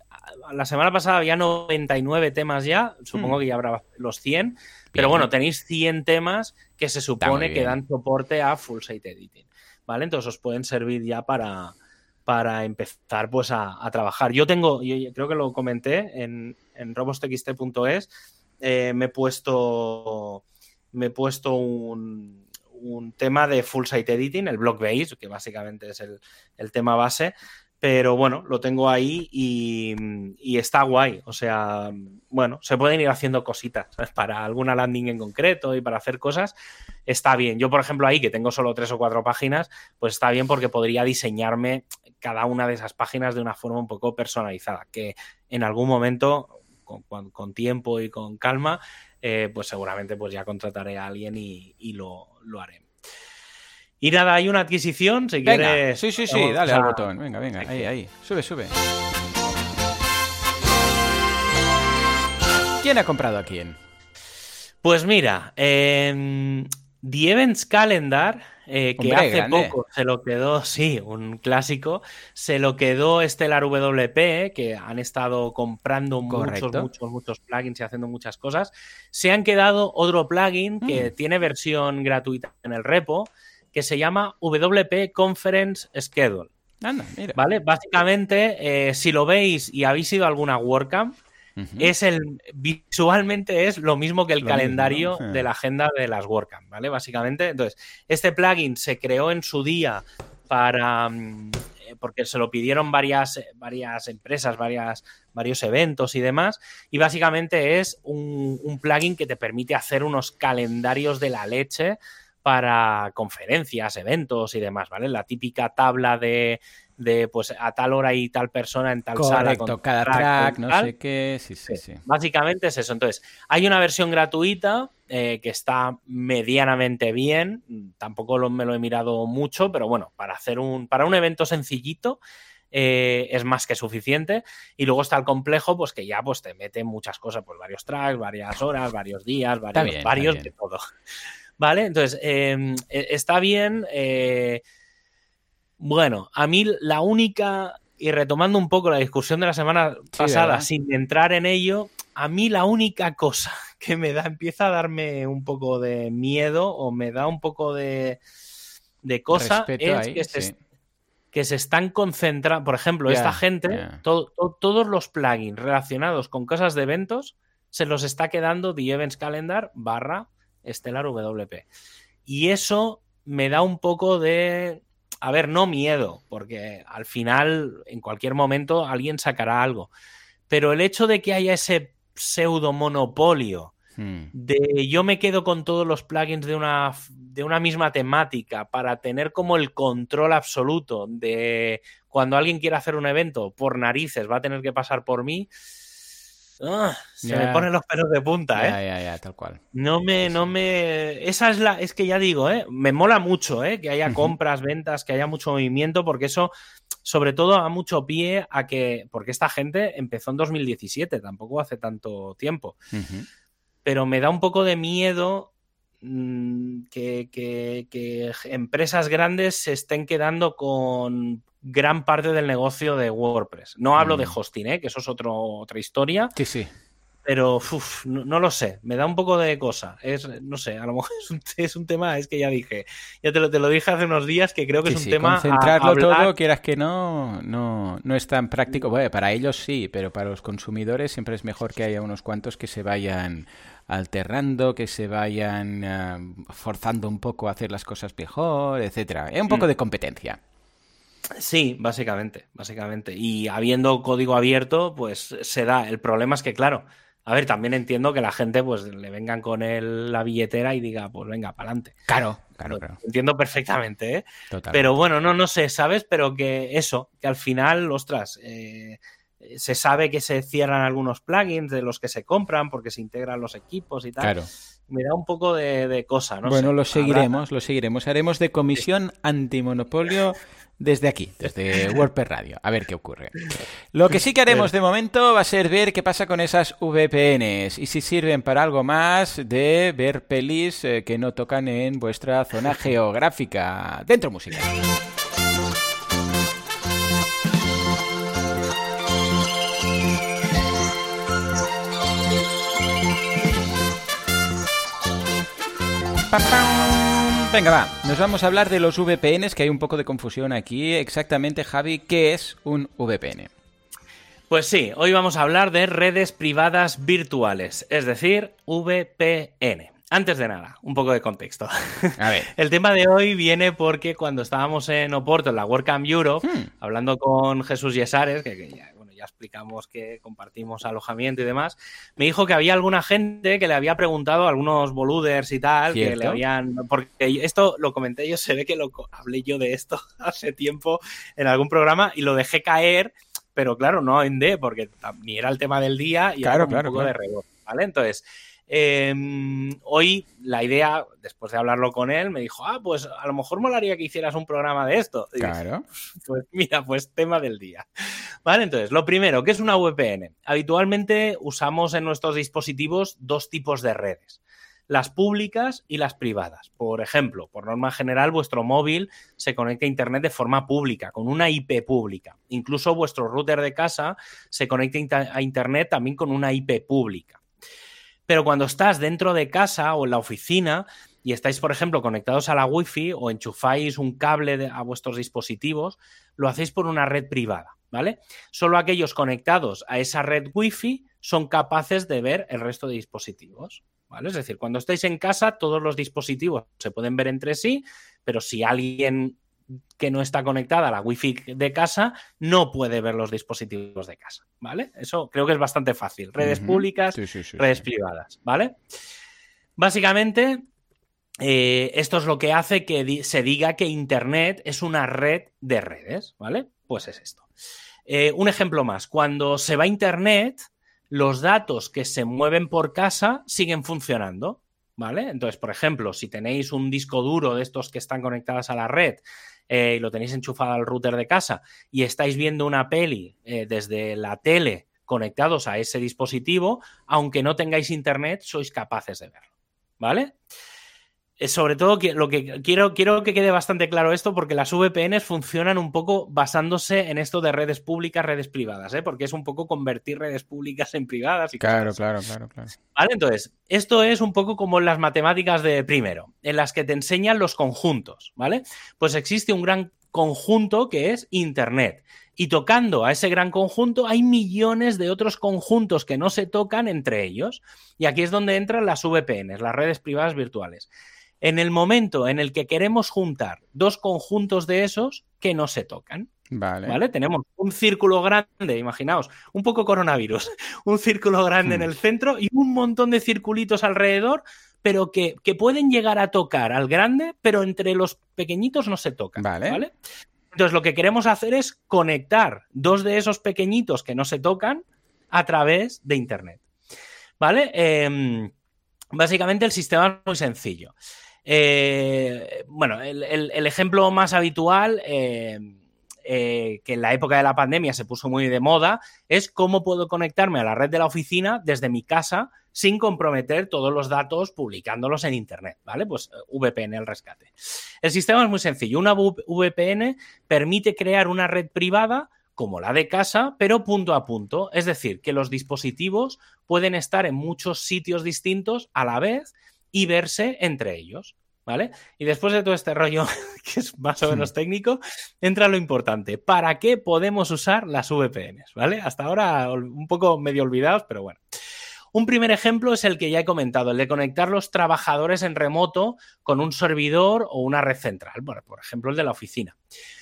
La semana pasada había 99 temas ya, supongo hmm. que ya habrá los 100 pero bueno, tenéis 100 temas que se supone que dan soporte a full site editing. ¿Vale? Entonces os pueden servir ya para, para empezar pues a, trabajar. Yo tengo, yo creo que lo comenté en, en robostxt.es, eh, me he puesto, me he puesto un, un, tema de full site editing, el block base, que básicamente es el, el tema base, pero bueno, lo tengo ahí y, está guay. O sea, bueno, se pueden ir haciendo cositas para alguna landing en concreto y para hacer cosas. Está bien. Yo, por ejemplo, ahí que tengo solo tres o cuatro páginas, pues está bien porque podría diseñarme cada una de esas páginas de una forma un poco personalizada, que en algún momento, con, tiempo y con calma, eh, pues seguramente pues ya contrataré a alguien y, lo, lo haré. Y nada, hay una adquisición, si quieres. Sí, sí, sí, dale al botón. Venga, venga, ahí, ahí. Sube, sube. ¿Quién ha comprado a quién? Pues mira, eh, The Events Calendar, eh, que hace poco se lo quedó, sí, un clásico, se lo quedó Stellar WP, que han estado comprando muchos, muchos, muchos plugins y haciendo muchas cosas. Se han quedado otro plugin que mm. tiene versión gratuita en el repo, que se llama WP Conference Schedule. Anda, mira. ¿Vale? Básicamente, eh, si lo veis y habéis ido a alguna WordCamp, es el visualmente es lo mismo que el calendario de la agenda de las WordCamp, ¿vale? Básicamente, entonces, este plugin se creó en su día para mm, eh, porque se lo pidieron varias, varias empresas, varias, varios eventos y demás. Y básicamente es un, un, plugin que te permite hacer unos calendarios de la leche para conferencias, eventos y demás, ¿vale? La típica tabla de, de pues a tal hora y tal persona en tal sala. Con cada track, no sé qué. Sí, sí, sí, Básicamente es eso. Entonces, hay una versión gratuita eh, que está medianamente bien. Tampoco me lo he mirado mucho, pero bueno, para hacer un, para un evento sencillito. Eh, es más que suficiente. Y luego está el complejo, pues que ya pues te mete muchas cosas, pues varios tracks, varias horas, varios días, varios, varios de todo. ¿Vale? Entonces, em, e, está bien. Eh, bueno, a mí la única, y retomando un poco la discusión de la semana pasada, sin entrar en ello, a mí la única cosa que me da, empieza a darme un poco de miedo o me da un poco de, de cosa es que, se, que, se, están concentrando, por ejemplo, esta gente, todos los plugins relacionados con cosas de eventos, se los está quedando The Events Calendar barra Stellar WP. Y eso me da un poco de a ver, no miedo, porque al final, en cualquier momento, alguien sacará algo. Pero el hecho de que haya ese pseudo monopolio hmm. de yo me quedo con todos los plugins de una, de una misma temática para tener como el control absoluto de cuando alguien quiera hacer un evento por narices va a tener que pasar por mí Ah, se me ponen los pelos de punta, ¿eh? Ya, ya, ya, tal cual. No me, no me. Esa es la. Es que ya digo, ¿eh? Me mola mucho, ¿eh? Que haya compras, ventas, que haya mucho movimiento, porque eso, sobre todo, da mucho pie a que. Porque esta gente empezó en 2017, tampoco hace tanto tiempo. Pero me da un poco de miedo mm, que, que, empresas grandes se estén quedando con gran parte del negocio de WordPress. No hablo de mm. hosting, ¿eh? que eso es otro, otra historia. Sí, sí. Pero no, lo sé, me da un poco de cosa. Es, no sé, a lo mejor es un, tema, es que ya dije, ya te lo, te lo dije hace unos días que creo que es un tema. Concentrarlo todo, quieras que no, no, no es tan práctico. Bueno, para ellos sí, pero para los consumidores siempre es mejor que haya unos cuantos que se vayan alternando, que se vayan eh, forzando un poco a hacer las cosas mejor, etcétera. Es un poco mm. de competencia. Sí, básicamente, básicamente. Y habiendo código abierto, pues se da. El problema es que, claro, a ver, también entiendo que la gente pues le vengan con la billetera y diga, pues venga, para adelante. Claro, claro, claro. Entiendo perfectamente, ¿eh? Pero bueno, no, no sé, ¿sabes? Pero que eso, que al final, ostras, eh, se sabe que se cierran algunos plugins de los que se compran porque se integran los equipos y tal. Claro. Me da un poco de, cosa, ¿no? Bueno, lo seguiremos, lo seguiremos. Haremos de comisión antimonopolio desde aquí, desde WordPress Radio, a ver qué ocurre. Lo que sí que haremos de momento va a ser ver qué pasa con esas VPNs y si sirven para algo más de ver pelis eh, que no tocan en vuestra zona geográfica. Dentro música. Venga, va, nos vamos a hablar de los VPNs, que hay un poco de confusión aquí. Exactamente, Javi, ¿qué es un VPN? Pues sí, hoy vamos a hablar de redes privadas virtuales, es decir, VPN. Antes de nada, un poco de contexto. A ver. El tema de hoy viene porque cuando estábamos en Oporto, en la WordCamp Europe, hmm. hablando con Jesús Yesares, que, que explicamos que compartimos alojamiento y demás, me dijo que había alguna gente que le había preguntado, algunos boluders y tal, que le habían. Porque esto lo comenté yo, se ve que lo hablé yo de esto hace tiempo en algún programa y lo dejé caer, pero claro, no en D, porque ni era el tema del día y claro, un poco de rebote, ¿vale? Entonces. Em, hoy la idea, después de hablarlo con él, me dijo, ah, pues a lo mejor molaría que hicieras un programa de esto. claro. Pues mira, pues tema del día. Vale, entonces, lo primero, ¿qué es una VPN? Habitualmente usamos en nuestros dispositivos dos tipos de redes las públicas y las privadas. Por ejemplo, por norma general, vuestro móvil se conecta a Internet de forma pública, con una IP pública. Incluso vuestro router de casa se conecta a Internet también con una IP pública. Pero cuando estás dentro de casa o en la oficina y estáis, por ejemplo, conectados a la Wi-Fi o enchufáis un cable a vuestros dispositivos, lo hacéis por una red privada, ¿vale? Solo aquellos conectados a esa red Wi-Fi son capaces de ver el resto de dispositivos. Es decir, cuando estáis en casa, todos los dispositivos se pueden ver entre sí, pero si alguien que no está conectada a la Wi-Fi de casa no puede ver los dispositivos de casa, ¿vale? Eso creo que es bastante fácil. Redes públicas, redes privadas, ¿vale? Básicamente, eh, esto es lo que hace que se diga que Internet es una red de redes, ¿vale? Pues es esto. Eh, un ejemplo más, cuando se va a Internet, los datos que se mueven por casa siguen funcionando, ¿vale? Entonces, por ejemplo, si tenéis un disco duro de estos que están conectados a la red eh, y lo tenéis enchufado al router de casa y estáis viendo una peli eh, desde la tele conectados a ese dispositivo, aunque no tengáis internet, sois capaces de verlo, ¿vale? Eh, sobre todo lo que quiero, quiero que quede bastante claro esto porque las VPNs funcionan un poco basándose en esto de redes públicas, redes privadas, ¿eh? porque es un poco convertir redes públicas en privadas. Y claro, claro, claro, claro. Vale, entonces, esto es un poco como las matemáticas de primero, en las que te enseñan los conjuntos, ¿vale? Pues existe un gran conjunto que es Internet. Y tocando a ese gran conjunto hay millones de otros conjuntos que no se tocan entre ellos. Y aquí es donde entran las VPNs, las redes privadas virtuales en el momento en el que queremos juntar dos conjuntos de esos que no se tocan. Vale. ¿Vale? Tenemos un círculo grande, imaginaos, un poco coronavirus, un círculo grande en hmm. el centro y un montón de circulitos alrededor, pero que, pueden llegar a tocar al grande, pero entre los pequeñitos no se tocan. Vale. ¿vale? Entonces, lo que queremos hacer es conectar dos de esos pequeñitos que no se tocan a través de Internet. ¿Vale? Em, básicamente el sistema es muy sencillo. Eh, bueno, el, ejemplo más habitual, eh, eh, que en la época de la pandemia se puso muy de moda, es cómo puedo conectarme a la red de la oficina desde mi casa sin comprometer todos los datos publicándolos en Internet, ¿vale? Pues VPN, el rescate. El sistema es muy sencillo. Una VPN permite crear una red privada como la de casa, pero punto a punto. Es decir, que los dispositivos pueden estar en muchos sitios distintos a la vez y verse entre ellos. ¿Vale? Y después de todo este rollo, que es más o menos técnico, entra lo importante. ¿Para qué podemos usar las VPNs? ¿Vale? Hasta ahora un poco medio olvidados, pero bueno. Un primer ejemplo es el que ya he comentado, el de conectar los trabajadores en remoto con un servidor o una red central, bueno, por ejemplo el de la oficina.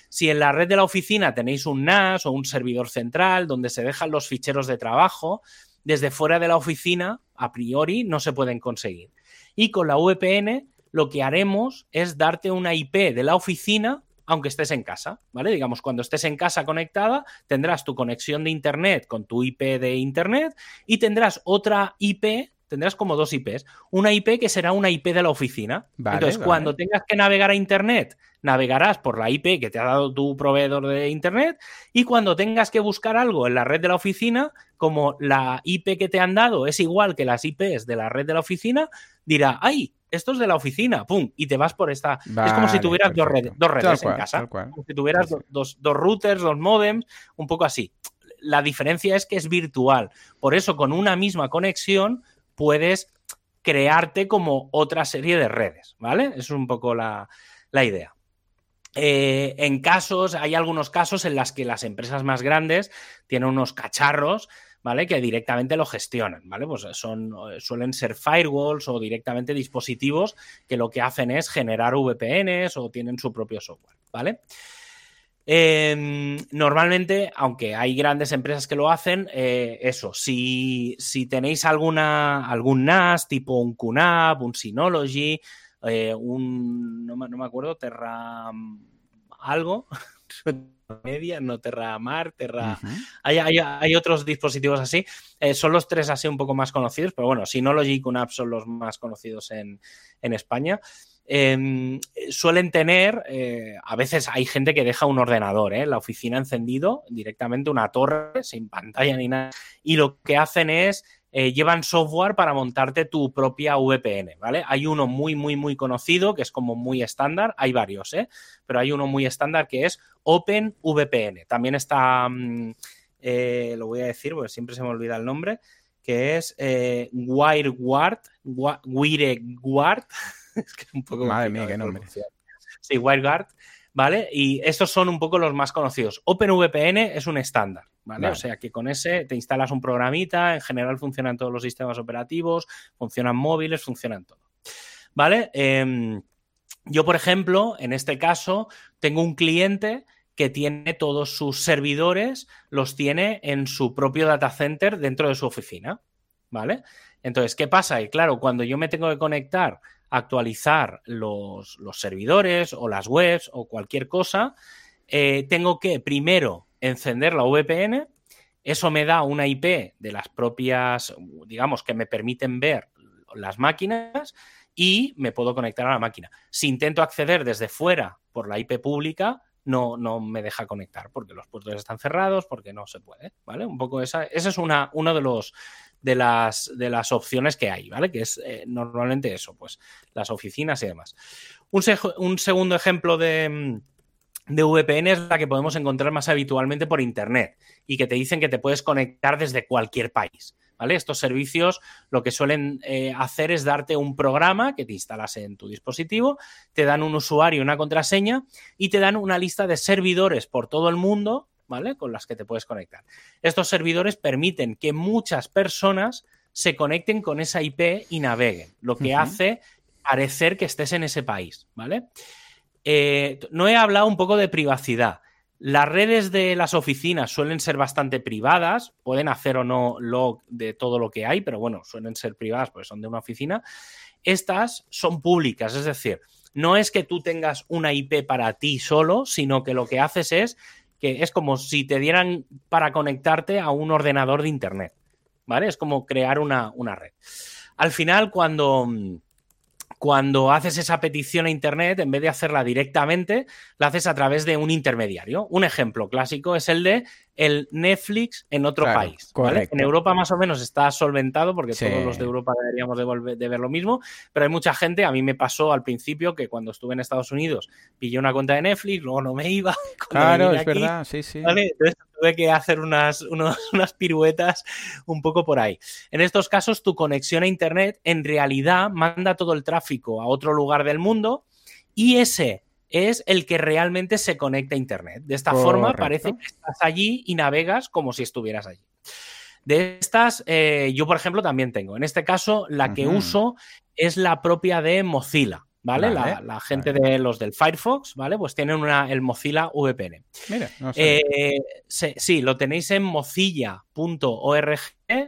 Si en la red de la oficina tenéis un NAS o un servidor central donde se dejan los ficheros de trabajo, desde fuera de la oficina, a priori, no se pueden conseguir. Y con la VPN lo que haremos es darte una IP de la oficina aunque estés en casa, ¿vale? Digamos, cuando estés en casa conectada, tendrás tu conexión de Internet con tu IP de Internet y tendrás otra IP, tendrás como dos IPs. Una IP que será una IP de la oficina. Entonces, cuando tengas que navegar a Internet, navegarás por la IP que te ha dado tu proveedor de Internet y cuando tengas que buscar algo en la red de la oficina, como la IP que te han dado es igual que las IPs de la red de la oficina, dirá, ¡ay! esto es de la oficina, ¡pum! Y te vas por esta. es como si tuvieras dos redes, dos redes en casa. Como si tuvieras dos, routers, dos modems, un poco así. La diferencia es que es virtual. Por eso, con una misma conexión, puedes crearte como otra serie de redes, ¿vale? Es un poco la, idea. Eh, en casos, hay algunos casos en los que las empresas más grandes tienen unos cacharros ¿vale? Que directamente lo gestionan, ¿vale? Pues son, suelen ser firewalls o directamente dispositivos que lo que hacen es generar VPNs o tienen su propio software, ¿vale? Em, normalmente, aunque hay grandes empresas que lo hacen, eh, eso, si, si, tenéis alguna, algún NAS, tipo un QNAP, un Synology, eh, un, no, me acuerdo, Terra algo, Media, no Terra Mar, Terra... hay, otros dispositivos así. Eh, son los tres así un poco más conocidos, pero bueno, si no los Apps son los más conocidos en, España. Em, suelen tener, eh, a veces hay gente que deja un ordenador en la oficina encendido, directamente una torre, sin pantalla ni nada, y lo que hacen es eh, llevan software para montarte tu propia VPN, ¿vale? Hay uno muy, muy, muy conocido, que es como muy estándar, hay varios, ¿eh? Pero hay uno muy estándar que es OpenVPN. También está, mm, eh, lo voy a decir porque siempre se me olvida el nombre, que es eh, WireGuard, WireGuard, es que un poco... Madre mía, qué nombre. Sí, WireGuard, ¿vale? Y estos son un poco los más conocidos. OpenVPN es un estándar. ¿vale? O sea que con ese te instalas un programita, en general funcionan todos los sistemas operativos, funcionan móviles, funcionan todo. ¿Vale? Em, yo, por ejemplo, en este caso, tengo un cliente que tiene todos sus servidores, los tiene en su propio data center dentro de su oficina. ¿Vale? Entonces, ¿qué pasa? Y claro, cuando yo me tengo que conectar, actualizar los, servidores o las webs o cualquier cosa, eh, tengo que primero encender la VPN. Eso me da una IP de las propias, digamos, que me permiten ver las máquinas y me puedo conectar a la máquina. Si intento acceder desde fuera por la IP pública, no, no me deja conectar porque los puertos están cerrados, porque no se puede, ¿vale? Un poco esa, esa es una, uno de los de las, de las opciones que hay, ¿vale? Que es eh, normalmente eso, pues las oficinas y demás. Un, un segundo ejemplo de, de VPN es la que podemos encontrar más habitualmente por Internet y que te dicen que te puedes conectar desde cualquier país. ¿Vale? Estos servicios lo que suelen eh, hacer es darte un programa que te instalas en tu dispositivo, te dan un usuario y una contraseña y te dan una lista de servidores por todo el mundo, ¿vale? Con las que te puedes conectar. Estos servidores permiten que muchas personas se conecten con esa IP y naveguen, lo que hace parecer que estés en ese país, ¿vale? Eh, no he hablado un poco de privacidad. Las redes de las oficinas suelen ser bastante privadas, pueden hacer o no log de todo lo que hay, pero bueno, suelen ser privadas porque son de una oficina. Estas son públicas, es decir, no es que tú tengas una IP para ti solo, sino que lo que haces es que es como si te dieran para conectarte a un ordenador de Internet, ¿vale? Es como crear una, una red. Al final, cuando cuando haces esa petición a Internet, en vez de hacerla directamente, la haces a través de un intermediario. Un ejemplo clásico es el de el Netflix en otro país. En Europa más o menos está solventado porque todos los de Europa deberíamos de, de, ver lo mismo, pero hay mucha gente, a mí me pasó al principio que cuando estuve en Estados Unidos pillé una cuenta de Netflix, luego no me iba. Claro, es verdad, sí, sí tuve que hacer unas, unas piruetas un poco por ahí. En estos casos, tu conexión a Internet en realidad manda todo el tráfico a otro lugar del mundo y ese es el que realmente se conecta a Internet. De esta forma parece que estás allí y navegas como si estuvieras allí. De estas, eh, yo por ejemplo también tengo. En este caso, la que uso es la propia de Mozilla. ¿Vale? la, gente de los del Firefox, ¿vale? Pues tienen una, el Mozilla VPN. Mira, no sé. Eh, sí, lo tenéis en mozilla.org,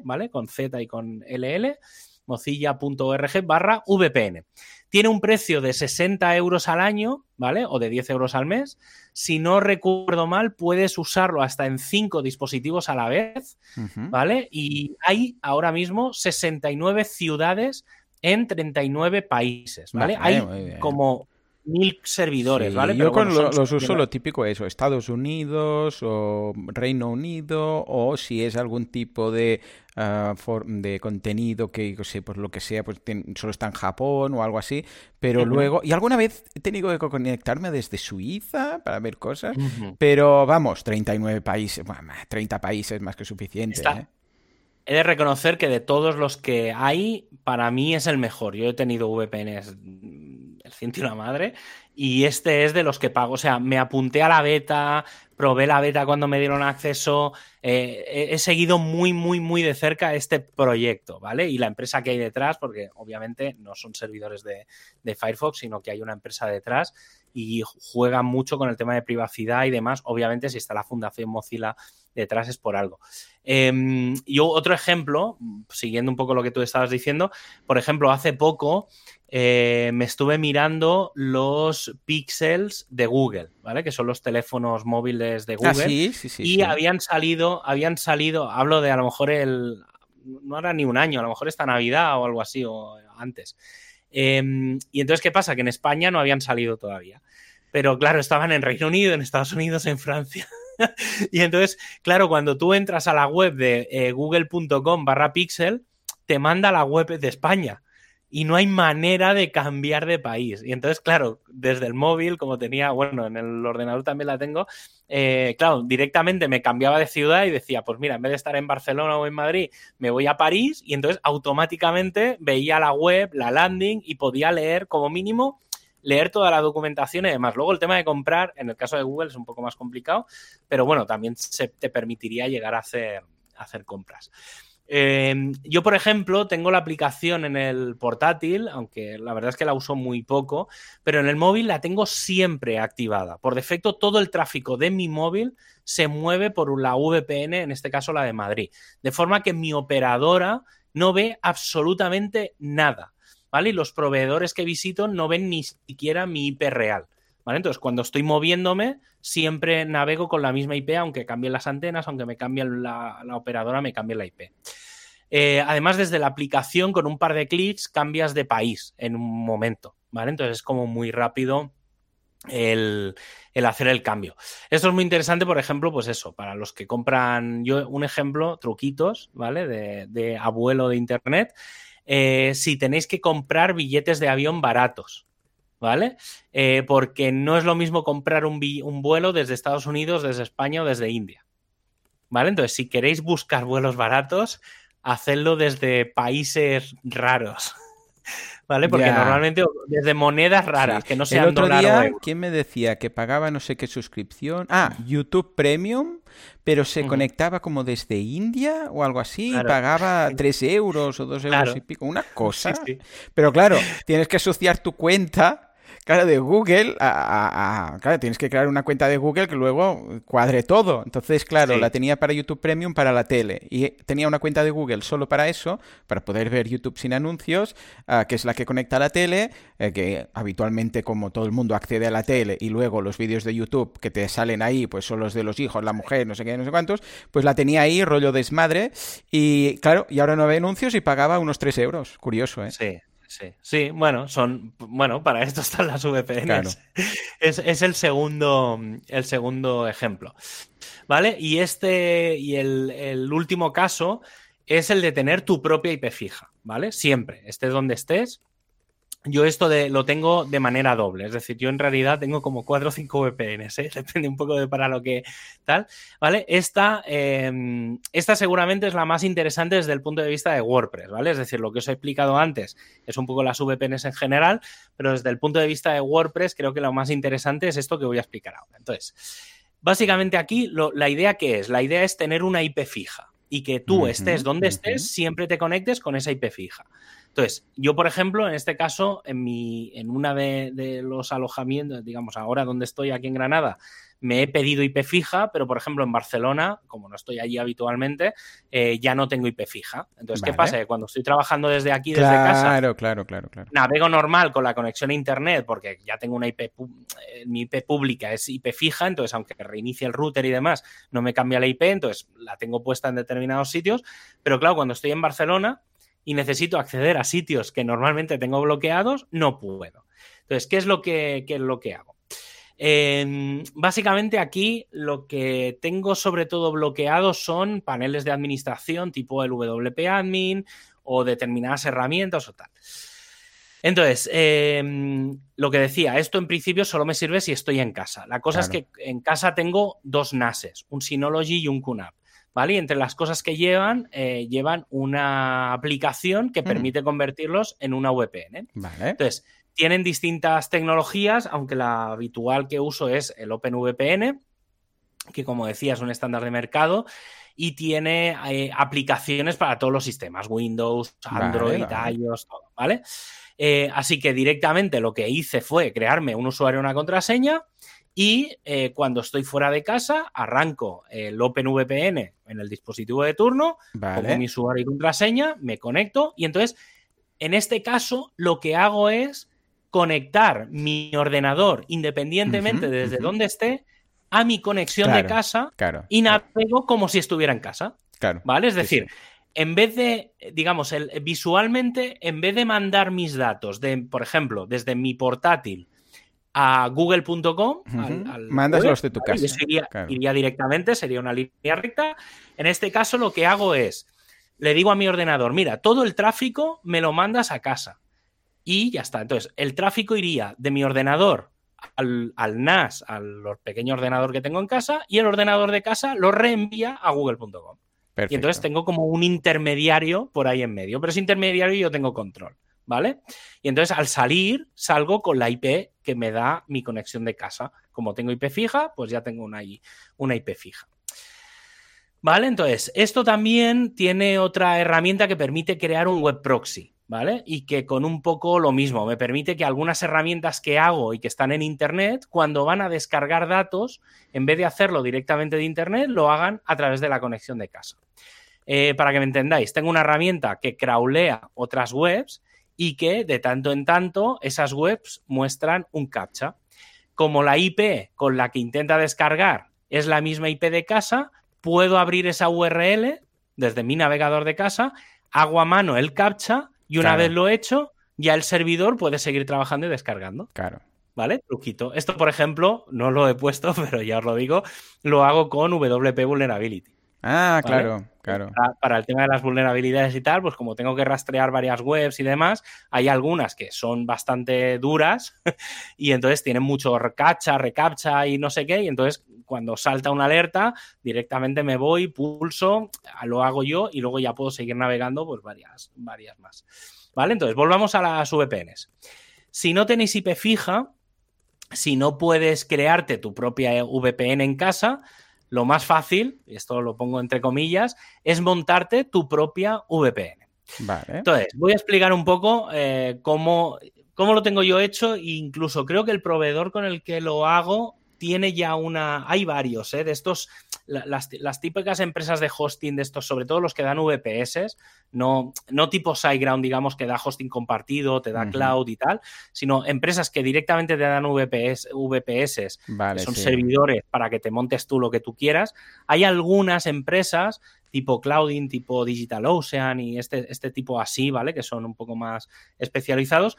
¿vale? Con Z y con LL, mozilla.org barra VPN. Tiene un precio de 60 euros al año, ¿vale? O de 10 euros al mes. Si no recuerdo mal, puedes usarlo hasta en 5 dispositivos a la vez, ¿vale? Y hay ahora mismo 69 ciudades en 39 países, ¿vale? Hay como mil servidores, ¿vale? yo con los uso lo típico eso, Estados Unidos o Reino Unido o si es algún tipo de, ah, de contenido que, no sé, pues lo que sea, pues solo está en Japón o algo así, pero luego, y alguna vez he tenido que conectarme desde Suiza para ver cosas, pero vamos, 39 países, bueno, 30 países más que suficiente, ¿eh? He de reconocer que de todos los que hay, para mí es el mejor. Yo he tenido VPNs mm, el ciento y la madre, y este es de los que pago. O sea, me apunté a la beta, probé la beta cuando me dieron acceso, eh, he, seguido muy, muy, muy de cerca este proyecto, ¿vale? Y la empresa que hay detrás, porque obviamente no son servidores de, Firefox, sino que hay una empresa detrás y juegan mucho con el tema de privacidad y demás. Obviamente, si está la Fundación Mozilla detrás es por algo. Eh, yo, otro ejemplo, siguiendo un poco lo que tú estabas diciendo, por ejemplo, hace poco eh, me estuve mirando los pixels de Google, ¿vale? Que son los teléfonos móviles de ah, Google. sí, sí, sí, y habían salido, habían salido, hablo de a lo mejor el, no era ni un año, a lo mejor esta Navidad o algo así, o antes. Em, y entonces, ¿qué pasa? Que en España no habían salido todavía. Pero claro, estaban en Reino Unido, en Estados Unidos, en Francia. y entonces, claro, cuando tú entras a la web de eh, google.com barra pixel, te manda la web de España y no hay manera de cambiar de país. Y entonces, claro, desde el móvil, como tenía, bueno, en el ordenador también la tengo, eh, claro, directamente me cambiaba de ciudad y decía, pues mira, en vez de estar en Barcelona o en Madrid, me voy a París y entonces automáticamente veía la web, la landing y podía leer como mínimo leer toda la documentación y demás. Luego el tema de comprar, en el caso de Google es un poco más complicado, pero bueno, también se te permitiría llegar a hacer, compras. Em, yo, por ejemplo, tengo la aplicación en el portátil, aunque la verdad es que la uso muy poco, pero en el móvil la tengo siempre activada. Por defecto, todo el tráfico de mi móvil se mueve por la VPN, en este caso la de Madrid. De forma que mi operadora no ve absolutamente nada. Y los proveedores que visito no ven ni siquiera mi IP real. Entonces, cuando estoy moviéndome, siempre navego con la misma IP, aunque cambien las antenas, aunque me cambien la, operadora, me cambie la IP. Eh, además, desde la aplicación, con un par de clics, cambias de país en un momento. Entonces es como muy rápido el, hacer el cambio. Esto es muy interesante, por ejemplo, pues eso, para los que compran, yo un ejemplo, truquitos, ¿vale? De, abuelo de Internet. Eh, si tenéis que comprar billetes de avión baratos, ¿vale? Eh, porque no es lo mismo comprar un, un, vuelo desde Estados Unidos, desde España o desde India. ¿Vale? Entonces, si queréis buscar vuelos baratos, hacedlo desde países raros. ¿Vale? Porque normalmente desde monedas raras, que no sean El otro día, ¿quién me decía que pagaba no sé qué suscripción? Ah, YouTube Premium, pero se conectaba como desde India o algo así, y pagaba 3 euros o 2 euros y pico, una cosa. Pero claro, tienes que asociar tu cuenta claro, de Google, a, claro, tienes que crear una cuenta de Google que luego cuadre todo. Entonces, claro, la tenía para YouTube Premium para la tele y tenía una cuenta de Google solo para eso, para poder ver YouTube sin anuncios, ah, que es la que conecta a la tele, eh, que habitualmente como todo el mundo accede a la tele y luego los vídeos de YouTube que te salen ahí, pues son los de los hijos, la mujer, no sé qué, no sé cuántos, pues la tenía ahí, rollo desmadre, y claro, y ahora no ve anuncios y pagaba unos 3 euros. Curioso, ¿eh? Sí. Sí, sí, bueno, son, bueno, para esto están las VPNs. Es, el segundo, el segundo ejemplo. ¿Vale? Y este, y el, el, último caso es el de tener tu propia IP fija, ¿vale? Siempre, estés donde estés, yo esto de, lo tengo de manera doble, es decir, yo en realidad tengo como 4 o 5 VPNs, ¿eh? depende un poco de para lo que tal, ¿vale? Esta, em, esta seguramente es la más interesante desde el punto de vista de WordPress, ¿vale? Es decir, lo que os he explicado antes es un poco las VPNs en general, pero desde el punto de vista de WordPress creo que lo más interesante es esto que voy a explicar ahora. Entonces, básicamente aquí la idea que es, la idea es tener una IP fija y que tú estés donde estés, siempre te conectes con esa IP fija. Entonces, yo, por ejemplo, en este caso, en, mi, en una de, los alojamientos, digamos, ahora donde estoy aquí en Granada, me he pedido IP fija, pero por ejemplo en Barcelona, como no estoy allí habitualmente, eh, ya no tengo IP fija. Entonces, ¿qué pasa? cuando estoy trabajando desde aquí, desde casa, claro, claro, claro, navego normal con la conexión a internet, porque ya tengo una IP, eh, mi IP pública es IP fija, entonces aunque reinicie el router y demás, no me cambia la IP, entonces la tengo puesta en determinados sitios. Pero claro, cuando estoy en Barcelona, y necesito acceder a sitios que normalmente tengo bloqueados, no puedo. Entonces, ¿qué es lo que, es lo que hago? Em, básicamente aquí lo que tengo sobre todo bloqueado son paneles de administración tipo el WP Admin o determinadas herramientas o tal. Entonces, em, lo que decía, esto en principio solo me sirve si estoy en casa. La cosa es que en casa tengo dos NASes, un Synology y un QNAP. ¿Vale? Y entre las cosas que llevan, eh, llevan una aplicación que permite convertirlos en una VPN. Entonces, tienen distintas tecnologías, aunque la habitual que uso es el OpenVPN. que como decía es un estándar de mercado y tiene eh, aplicaciones para todos los sistemas, Windows, Android, iOS, todo, ¿vale? Eh, así que directamente lo que hice fue crearme un usuario y una contraseña y eh, cuando estoy fuera de casa arranco el OpenVPN en el dispositivo de turno, pongo mi usuario y contraseña, me conecto y entonces en este caso lo que hago es conectar mi ordenador independientemente desde donde esté a mi conexión de casa y navego como si estuviera en casa. ¿Vale? Es decir, en vez de, digamos, el, visualmente, en vez de mandar mis datos, de, por ejemplo, desde mi portátil a google.com, mandas los de tu casa. Iría, directamente, sería una línea recta. En este caso, lo que hago es, le digo a mi ordenador, mira, todo el tráfico me lo mandas a casa. Y ya está. Entonces, el tráfico iría de mi ordenador al, NAS, al pequeño ordenador que tengo en casa, y el ordenador de casa lo reenvía a google.com. Y entonces tengo como un intermediario por ahí en medio, pero ese intermediario yo tengo control, ¿vale? Y entonces al salir salgo con la IP que me da mi conexión de casa. Como tengo IP fija, pues ya tengo una, IP fija. ¿Vale? Entonces, esto también tiene otra herramienta que permite crear un web proxy. ¿vale? Y que con un poco lo mismo, me permite que algunas herramientas que hago y que están en Internet, cuando van a descargar datos, en vez de hacerlo directamente de Internet, lo hagan a través de la conexión de casa. Eh, para que me entendáis, tengo una herramienta que crawlea otras webs y que de tanto en tanto esas webs muestran un captcha. Como la IP con la que intenta descargar es la misma IP de casa, puedo abrir esa URL desde mi navegador de casa, hago a mano el captcha y una vez lo he hecho, ya el servidor puede seguir trabajando y descargando. Claro. ¿Vale? Truquito. Esto, por ejemplo, no lo he puesto, pero ya os lo digo, lo hago con WP Vulnerability. Ah, claro, claro. Para, el tema de las vulnerabilidades y tal, pues como tengo que rastrear varias webs y demás, hay algunas que son bastante duras y entonces tienen mucho recacha, recaptcha y no sé qué, y entonces cuando salta una alerta, directamente me voy, pulso, lo hago yo y luego ya puedo seguir navegando pues varias, varias más. ¿Vale? Entonces, volvamos a las VPNs. Si no tenéis IP fija, si no puedes crearte tu propia VPN en casa, lo más fácil, y esto lo pongo entre comillas, es montarte tu propia VPN. Vale. Entonces, voy a explicar un poco eh, cómo, cómo, lo tengo yo hecho e incluso creo que el proveedor con el que lo hago tiene ya una. Hay varios, ¿eh? De estos. Las, típicas empresas de hosting, de estos, sobre todo los que dan VPS, no, no tipo SiteGround, digamos, que da hosting compartido, te da cloud y tal, sino empresas que directamente te dan VPS, VPS que son servidores para que te montes tú lo que tú quieras. Hay algunas empresas tipo Clouding, tipo DigitalOcean y este, este tipo así, ¿vale? Que son un poco más especializados,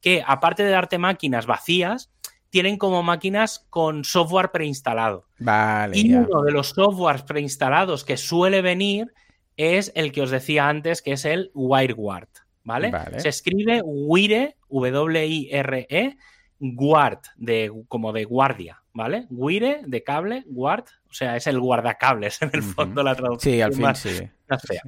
que aparte de darte máquinas vacías, tienen como máquinas con software preinstalado. Vale. Y uno de los softwares preinstalados que suele venir es el que os decía antes, que es el WireGuard. ¿Vale? Se escribe Wire, W-I-R-E, Guard, de, como de guardia, ¿vale? Wire, de cable, Guard, o sea, es el guardacables en el fondo la traducción. Sí, al fin sí.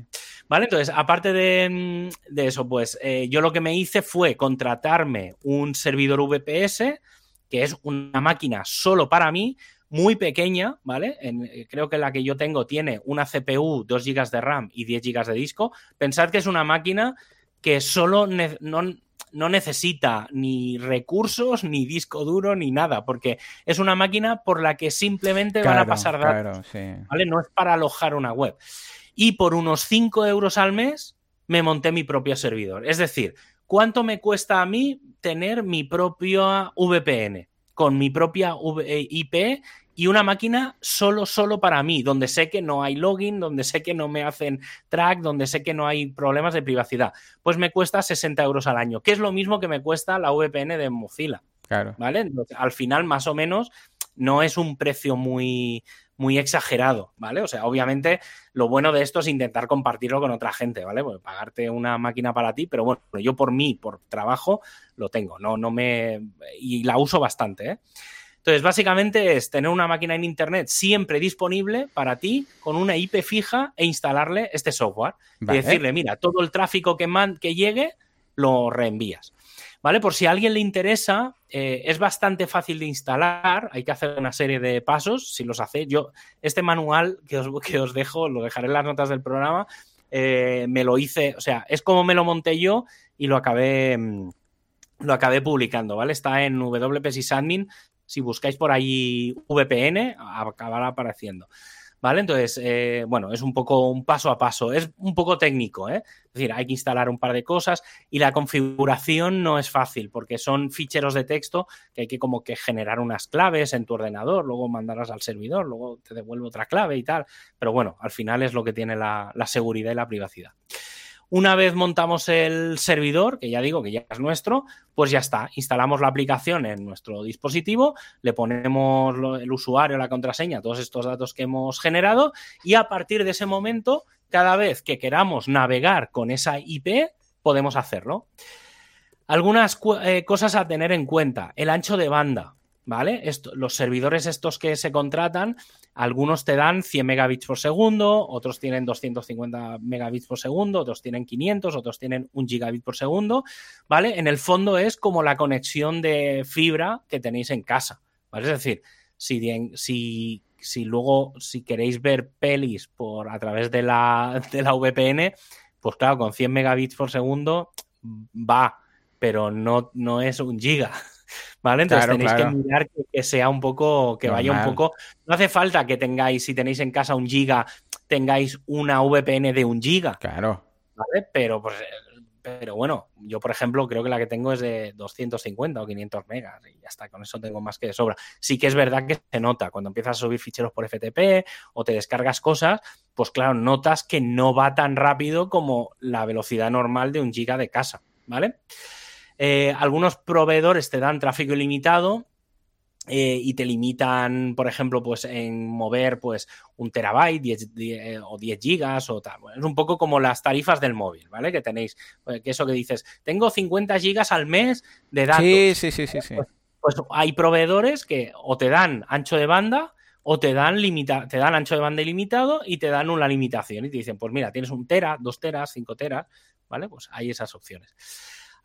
¿Vale? Entonces, aparte de, eso, pues eh, yo lo que me hice fue contratarme un servidor VPS que es una máquina solo para mí, muy pequeña, ¿vale? Eh, creo que la que yo tengo tiene una CPU, 2 GB de RAM y 10 GB de disco. Pensad que es una máquina que solo no, necesita ni recursos, ni disco duro, ni nada, porque es una máquina por la que simplemente van a pasar datos. ¿vale? No es para alojar una web. Y por unos 5 euros al mes me monté mi propio servidor. Es decir, ¿cuánto me cuesta a mí tener mi propia VPN? Con mi propia eh, IP y una máquina solo, solo para mí, donde sé que no hay login, donde sé que no me hacen track, donde sé que no hay problemas de privacidad. Pues me cuesta 60 euros al año, que es lo mismo que me cuesta la VPN de Mozilla. Claro. ¿Vale? al final, más o menos, no es un precio muy, muy exagerado, ¿vale? O sea, obviamente lo bueno de esto es intentar compartirlo con otra gente, ¿vale? Pues pagarte una máquina para ti, pero bueno, yo por mí, por trabajo, lo tengo, no, no me... y la uso bastante, ¿eh? Entonces, básicamente es tener una máquina en Internet siempre disponible para ti con una IP fija e instalarle este software. Y decirle, mira, todo el tráfico que, man que llegue lo reenvías. ¿Vale? Por si a alguien le interesa, eh, es bastante fácil de instalar, hay que hacer una serie de pasos, si los hacéis, yo, este manual que os, que os dejo, lo dejaré en las notas del programa, eh, me lo hice, o sea, es como me lo monté yo y lo acabé, mm, lo acabé publicando, ¿vale? Está en WP Admin, si buscáis por ahí VPN, acabará apareciendo. ¿Vale? Entonces, eh, bueno, es un poco un paso a paso, es un poco técnico, ¿eh? Es decir, hay que instalar un par de cosas y la configuración no es fácil porque son ficheros de texto que hay que como que generar unas claves en tu ordenador, luego mandarlas al servidor, luego te devuelve otra clave y tal. Pero bueno, al final es lo que tiene la seguridad y la privacidad. Una vez montamos el servidor, que ya digo que ya es nuestro, pues ya está. Instalamos la aplicación en nuestro dispositivo, le ponemos el usuario, la contraseña, todos estos datos que hemos generado y a partir de ese momento, cada vez que queramos navegar con esa IP, podemos hacerlo. Algunas eh, cosas a tener en cuenta. El ancho de banda. ¿vale? los servidores estos que se contratan, algunos te dan 100 megabits por segundo, otros tienen 250 megabits por segundo, otros tienen 500, otros tienen 1 gigabit por segundo, ¿vale? En el fondo es como la conexión de fibra que tenéis en casa. Es decir, si, si, si luego, si queréis ver pelis por, a través de la, de la VPN, pues claro, con 100 megabits por segundo va, pero no, no es un giga, ¿Vale? Entonces tenéis que mirar que, sea un poco, que vaya un poco. No hace falta que tengáis, si tenéis en casa un giga, tengáis una VPN de un giga. Claro. ¿Vale? Pero pues pero bueno, yo por ejemplo creo que la que tengo es de 250 o 500 megas y ya está, con eso tengo más que de sobra. Sí que es verdad que se nota cuando empiezas a subir ficheros por FTP o te descargas cosas, pues claro, notas que no va tan rápido como la velocidad normal de un giga de casa, ¿vale? Eh, algunos proveedores te dan tráfico ilimitado eh, y te limitan, por ejemplo, pues en mover pues un terabyte eh, o 10 gigas o tal. es un poco como las tarifas del móvil, ¿vale? Que tenéis, que eso que dices, tengo 50 gigas al mes de datos. Sí, sí, sí, sí. Pues, pues, hay proveedores que o te dan ancho de banda o te dan, limita te dan ancho de banda ilimitado y te dan una limitación y te dicen, pues mira, tienes un tera, dos teras, cinco teras, ¿vale? Pues hay esas opciones.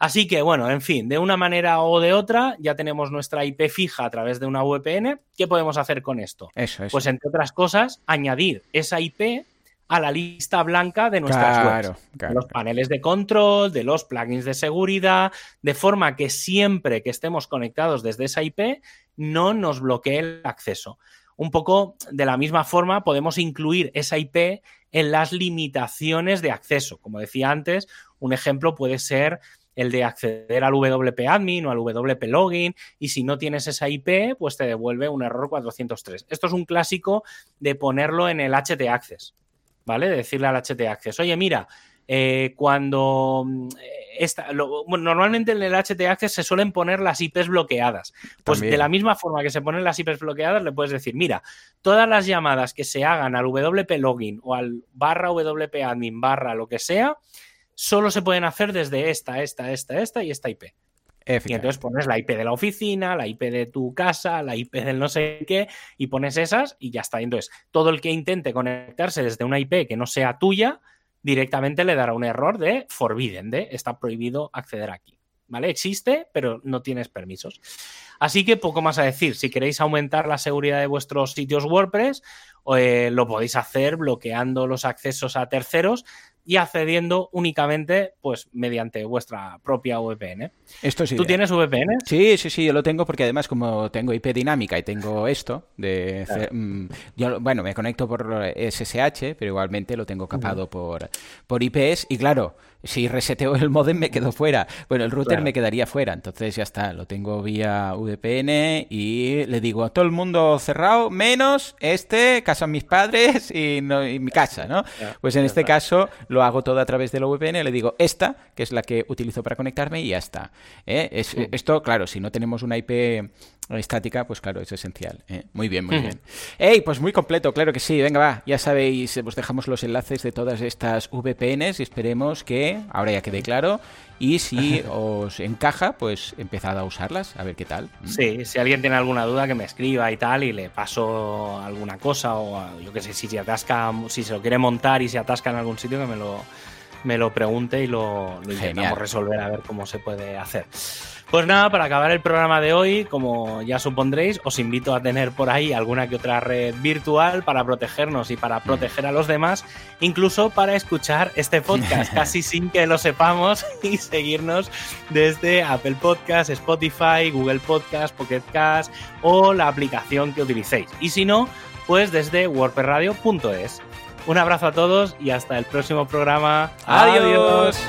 Así que, bueno, en fin, de una manera o de otra, ya tenemos nuestra IP fija a través de una VPN. ¿Qué podemos hacer con esto? Eso, Pues, entre otras cosas, añadir esa IP a la lista blanca de nuestras webs. de los paneles de control, de los plugins de seguridad, de forma que siempre que estemos conectados desde esa IP no nos bloquee el acceso. Un poco de la misma forma podemos incluir esa IP en las limitaciones de acceso. Como decía antes, un ejemplo puede ser el de acceder al WP admin o al WP login y si no tienes esa IP, pues te devuelve un error 403. Esto es un clásico de ponerlo en el HT Access, ¿vale? De decirle al HT Access, oye, mira, eh, cuando mm, esta, normalmente en el HT Access se suelen poner las IPs bloqueadas. Pues de la misma forma que se ponen las IPs bloqueadas, le puedes decir, mira, todas las llamadas que se hagan al WP login o al barra WP admin barra lo que sea, solo se pueden hacer desde esta, esta, esta, esta y esta IP. Y entonces pones la IP de la oficina, la IP de tu casa, la IP del no sé qué, y pones esas y ya está. Entonces, todo el que intente conectarse desde una IP que no sea tuya, directamente le dará un error de forbidden, de está prohibido acceder aquí. ¿Vale? Existe, pero no tienes permisos. Así que poco más a decir. Si queréis aumentar la seguridad de vuestros sitios WordPress, eh, lo podéis hacer bloqueando los accesos a terceros y accediendo únicamente pues mediante vuestra propia VPN. Esto sí. ¿Tú tienes VPN? Sí, sí, sí, yo lo tengo porque además como tengo IP dinámica y tengo esto de mm, yo bueno, me conecto por SSH, pero igualmente lo tengo capado por por IPs y claro, si reseteo el modem me quedo fuera. Bueno, el router me quedaría fuera, entonces ya está, lo tengo vía VPN y le digo a todo el mundo cerrado, menos este, casa mis padres y, mi casa, ¿no? Pues en este caso lo hago todo a través de la VPN, le digo esta, que es la que utilizo para conectarme y ya está. ¿eh? Es, Esto, claro, si no tenemos una IP estática, pues claro, es esencial. ¿eh? Muy bien, muy bien. ¡Ey! Pues muy completo, claro que sí. Venga, va. Ya sabéis, os dejamos los enlaces de todas estas VPNs y esperemos que ahora ya quede claro. Y si os encaja, pues empezad a usarlas, a ver qué tal. ¿Mm? Sí, si alguien tiene alguna duda, que me escriba y tal, y le paso alguna cosa, o yo qué sé, si se atasca, si se lo quiere montar y se atasca en algún sitio, que me lo, me lo pregunte y lo, lo intentamos resolver a ver cómo se puede hacer. Pues nada, para acabar el programa de hoy, como ya supondréis, os invito a tener por ahí alguna que otra red virtual para protegernos y para proteger a los demás, incluso para escuchar este podcast casi sin que lo sepamos y seguirnos desde Apple Podcast, Spotify, Google Podcast, Pocket Cast o la aplicación que utilicéis. Y si no, pues desde wordpressradio.es. Un abrazo a todos y hasta el próximo programa. Adiós.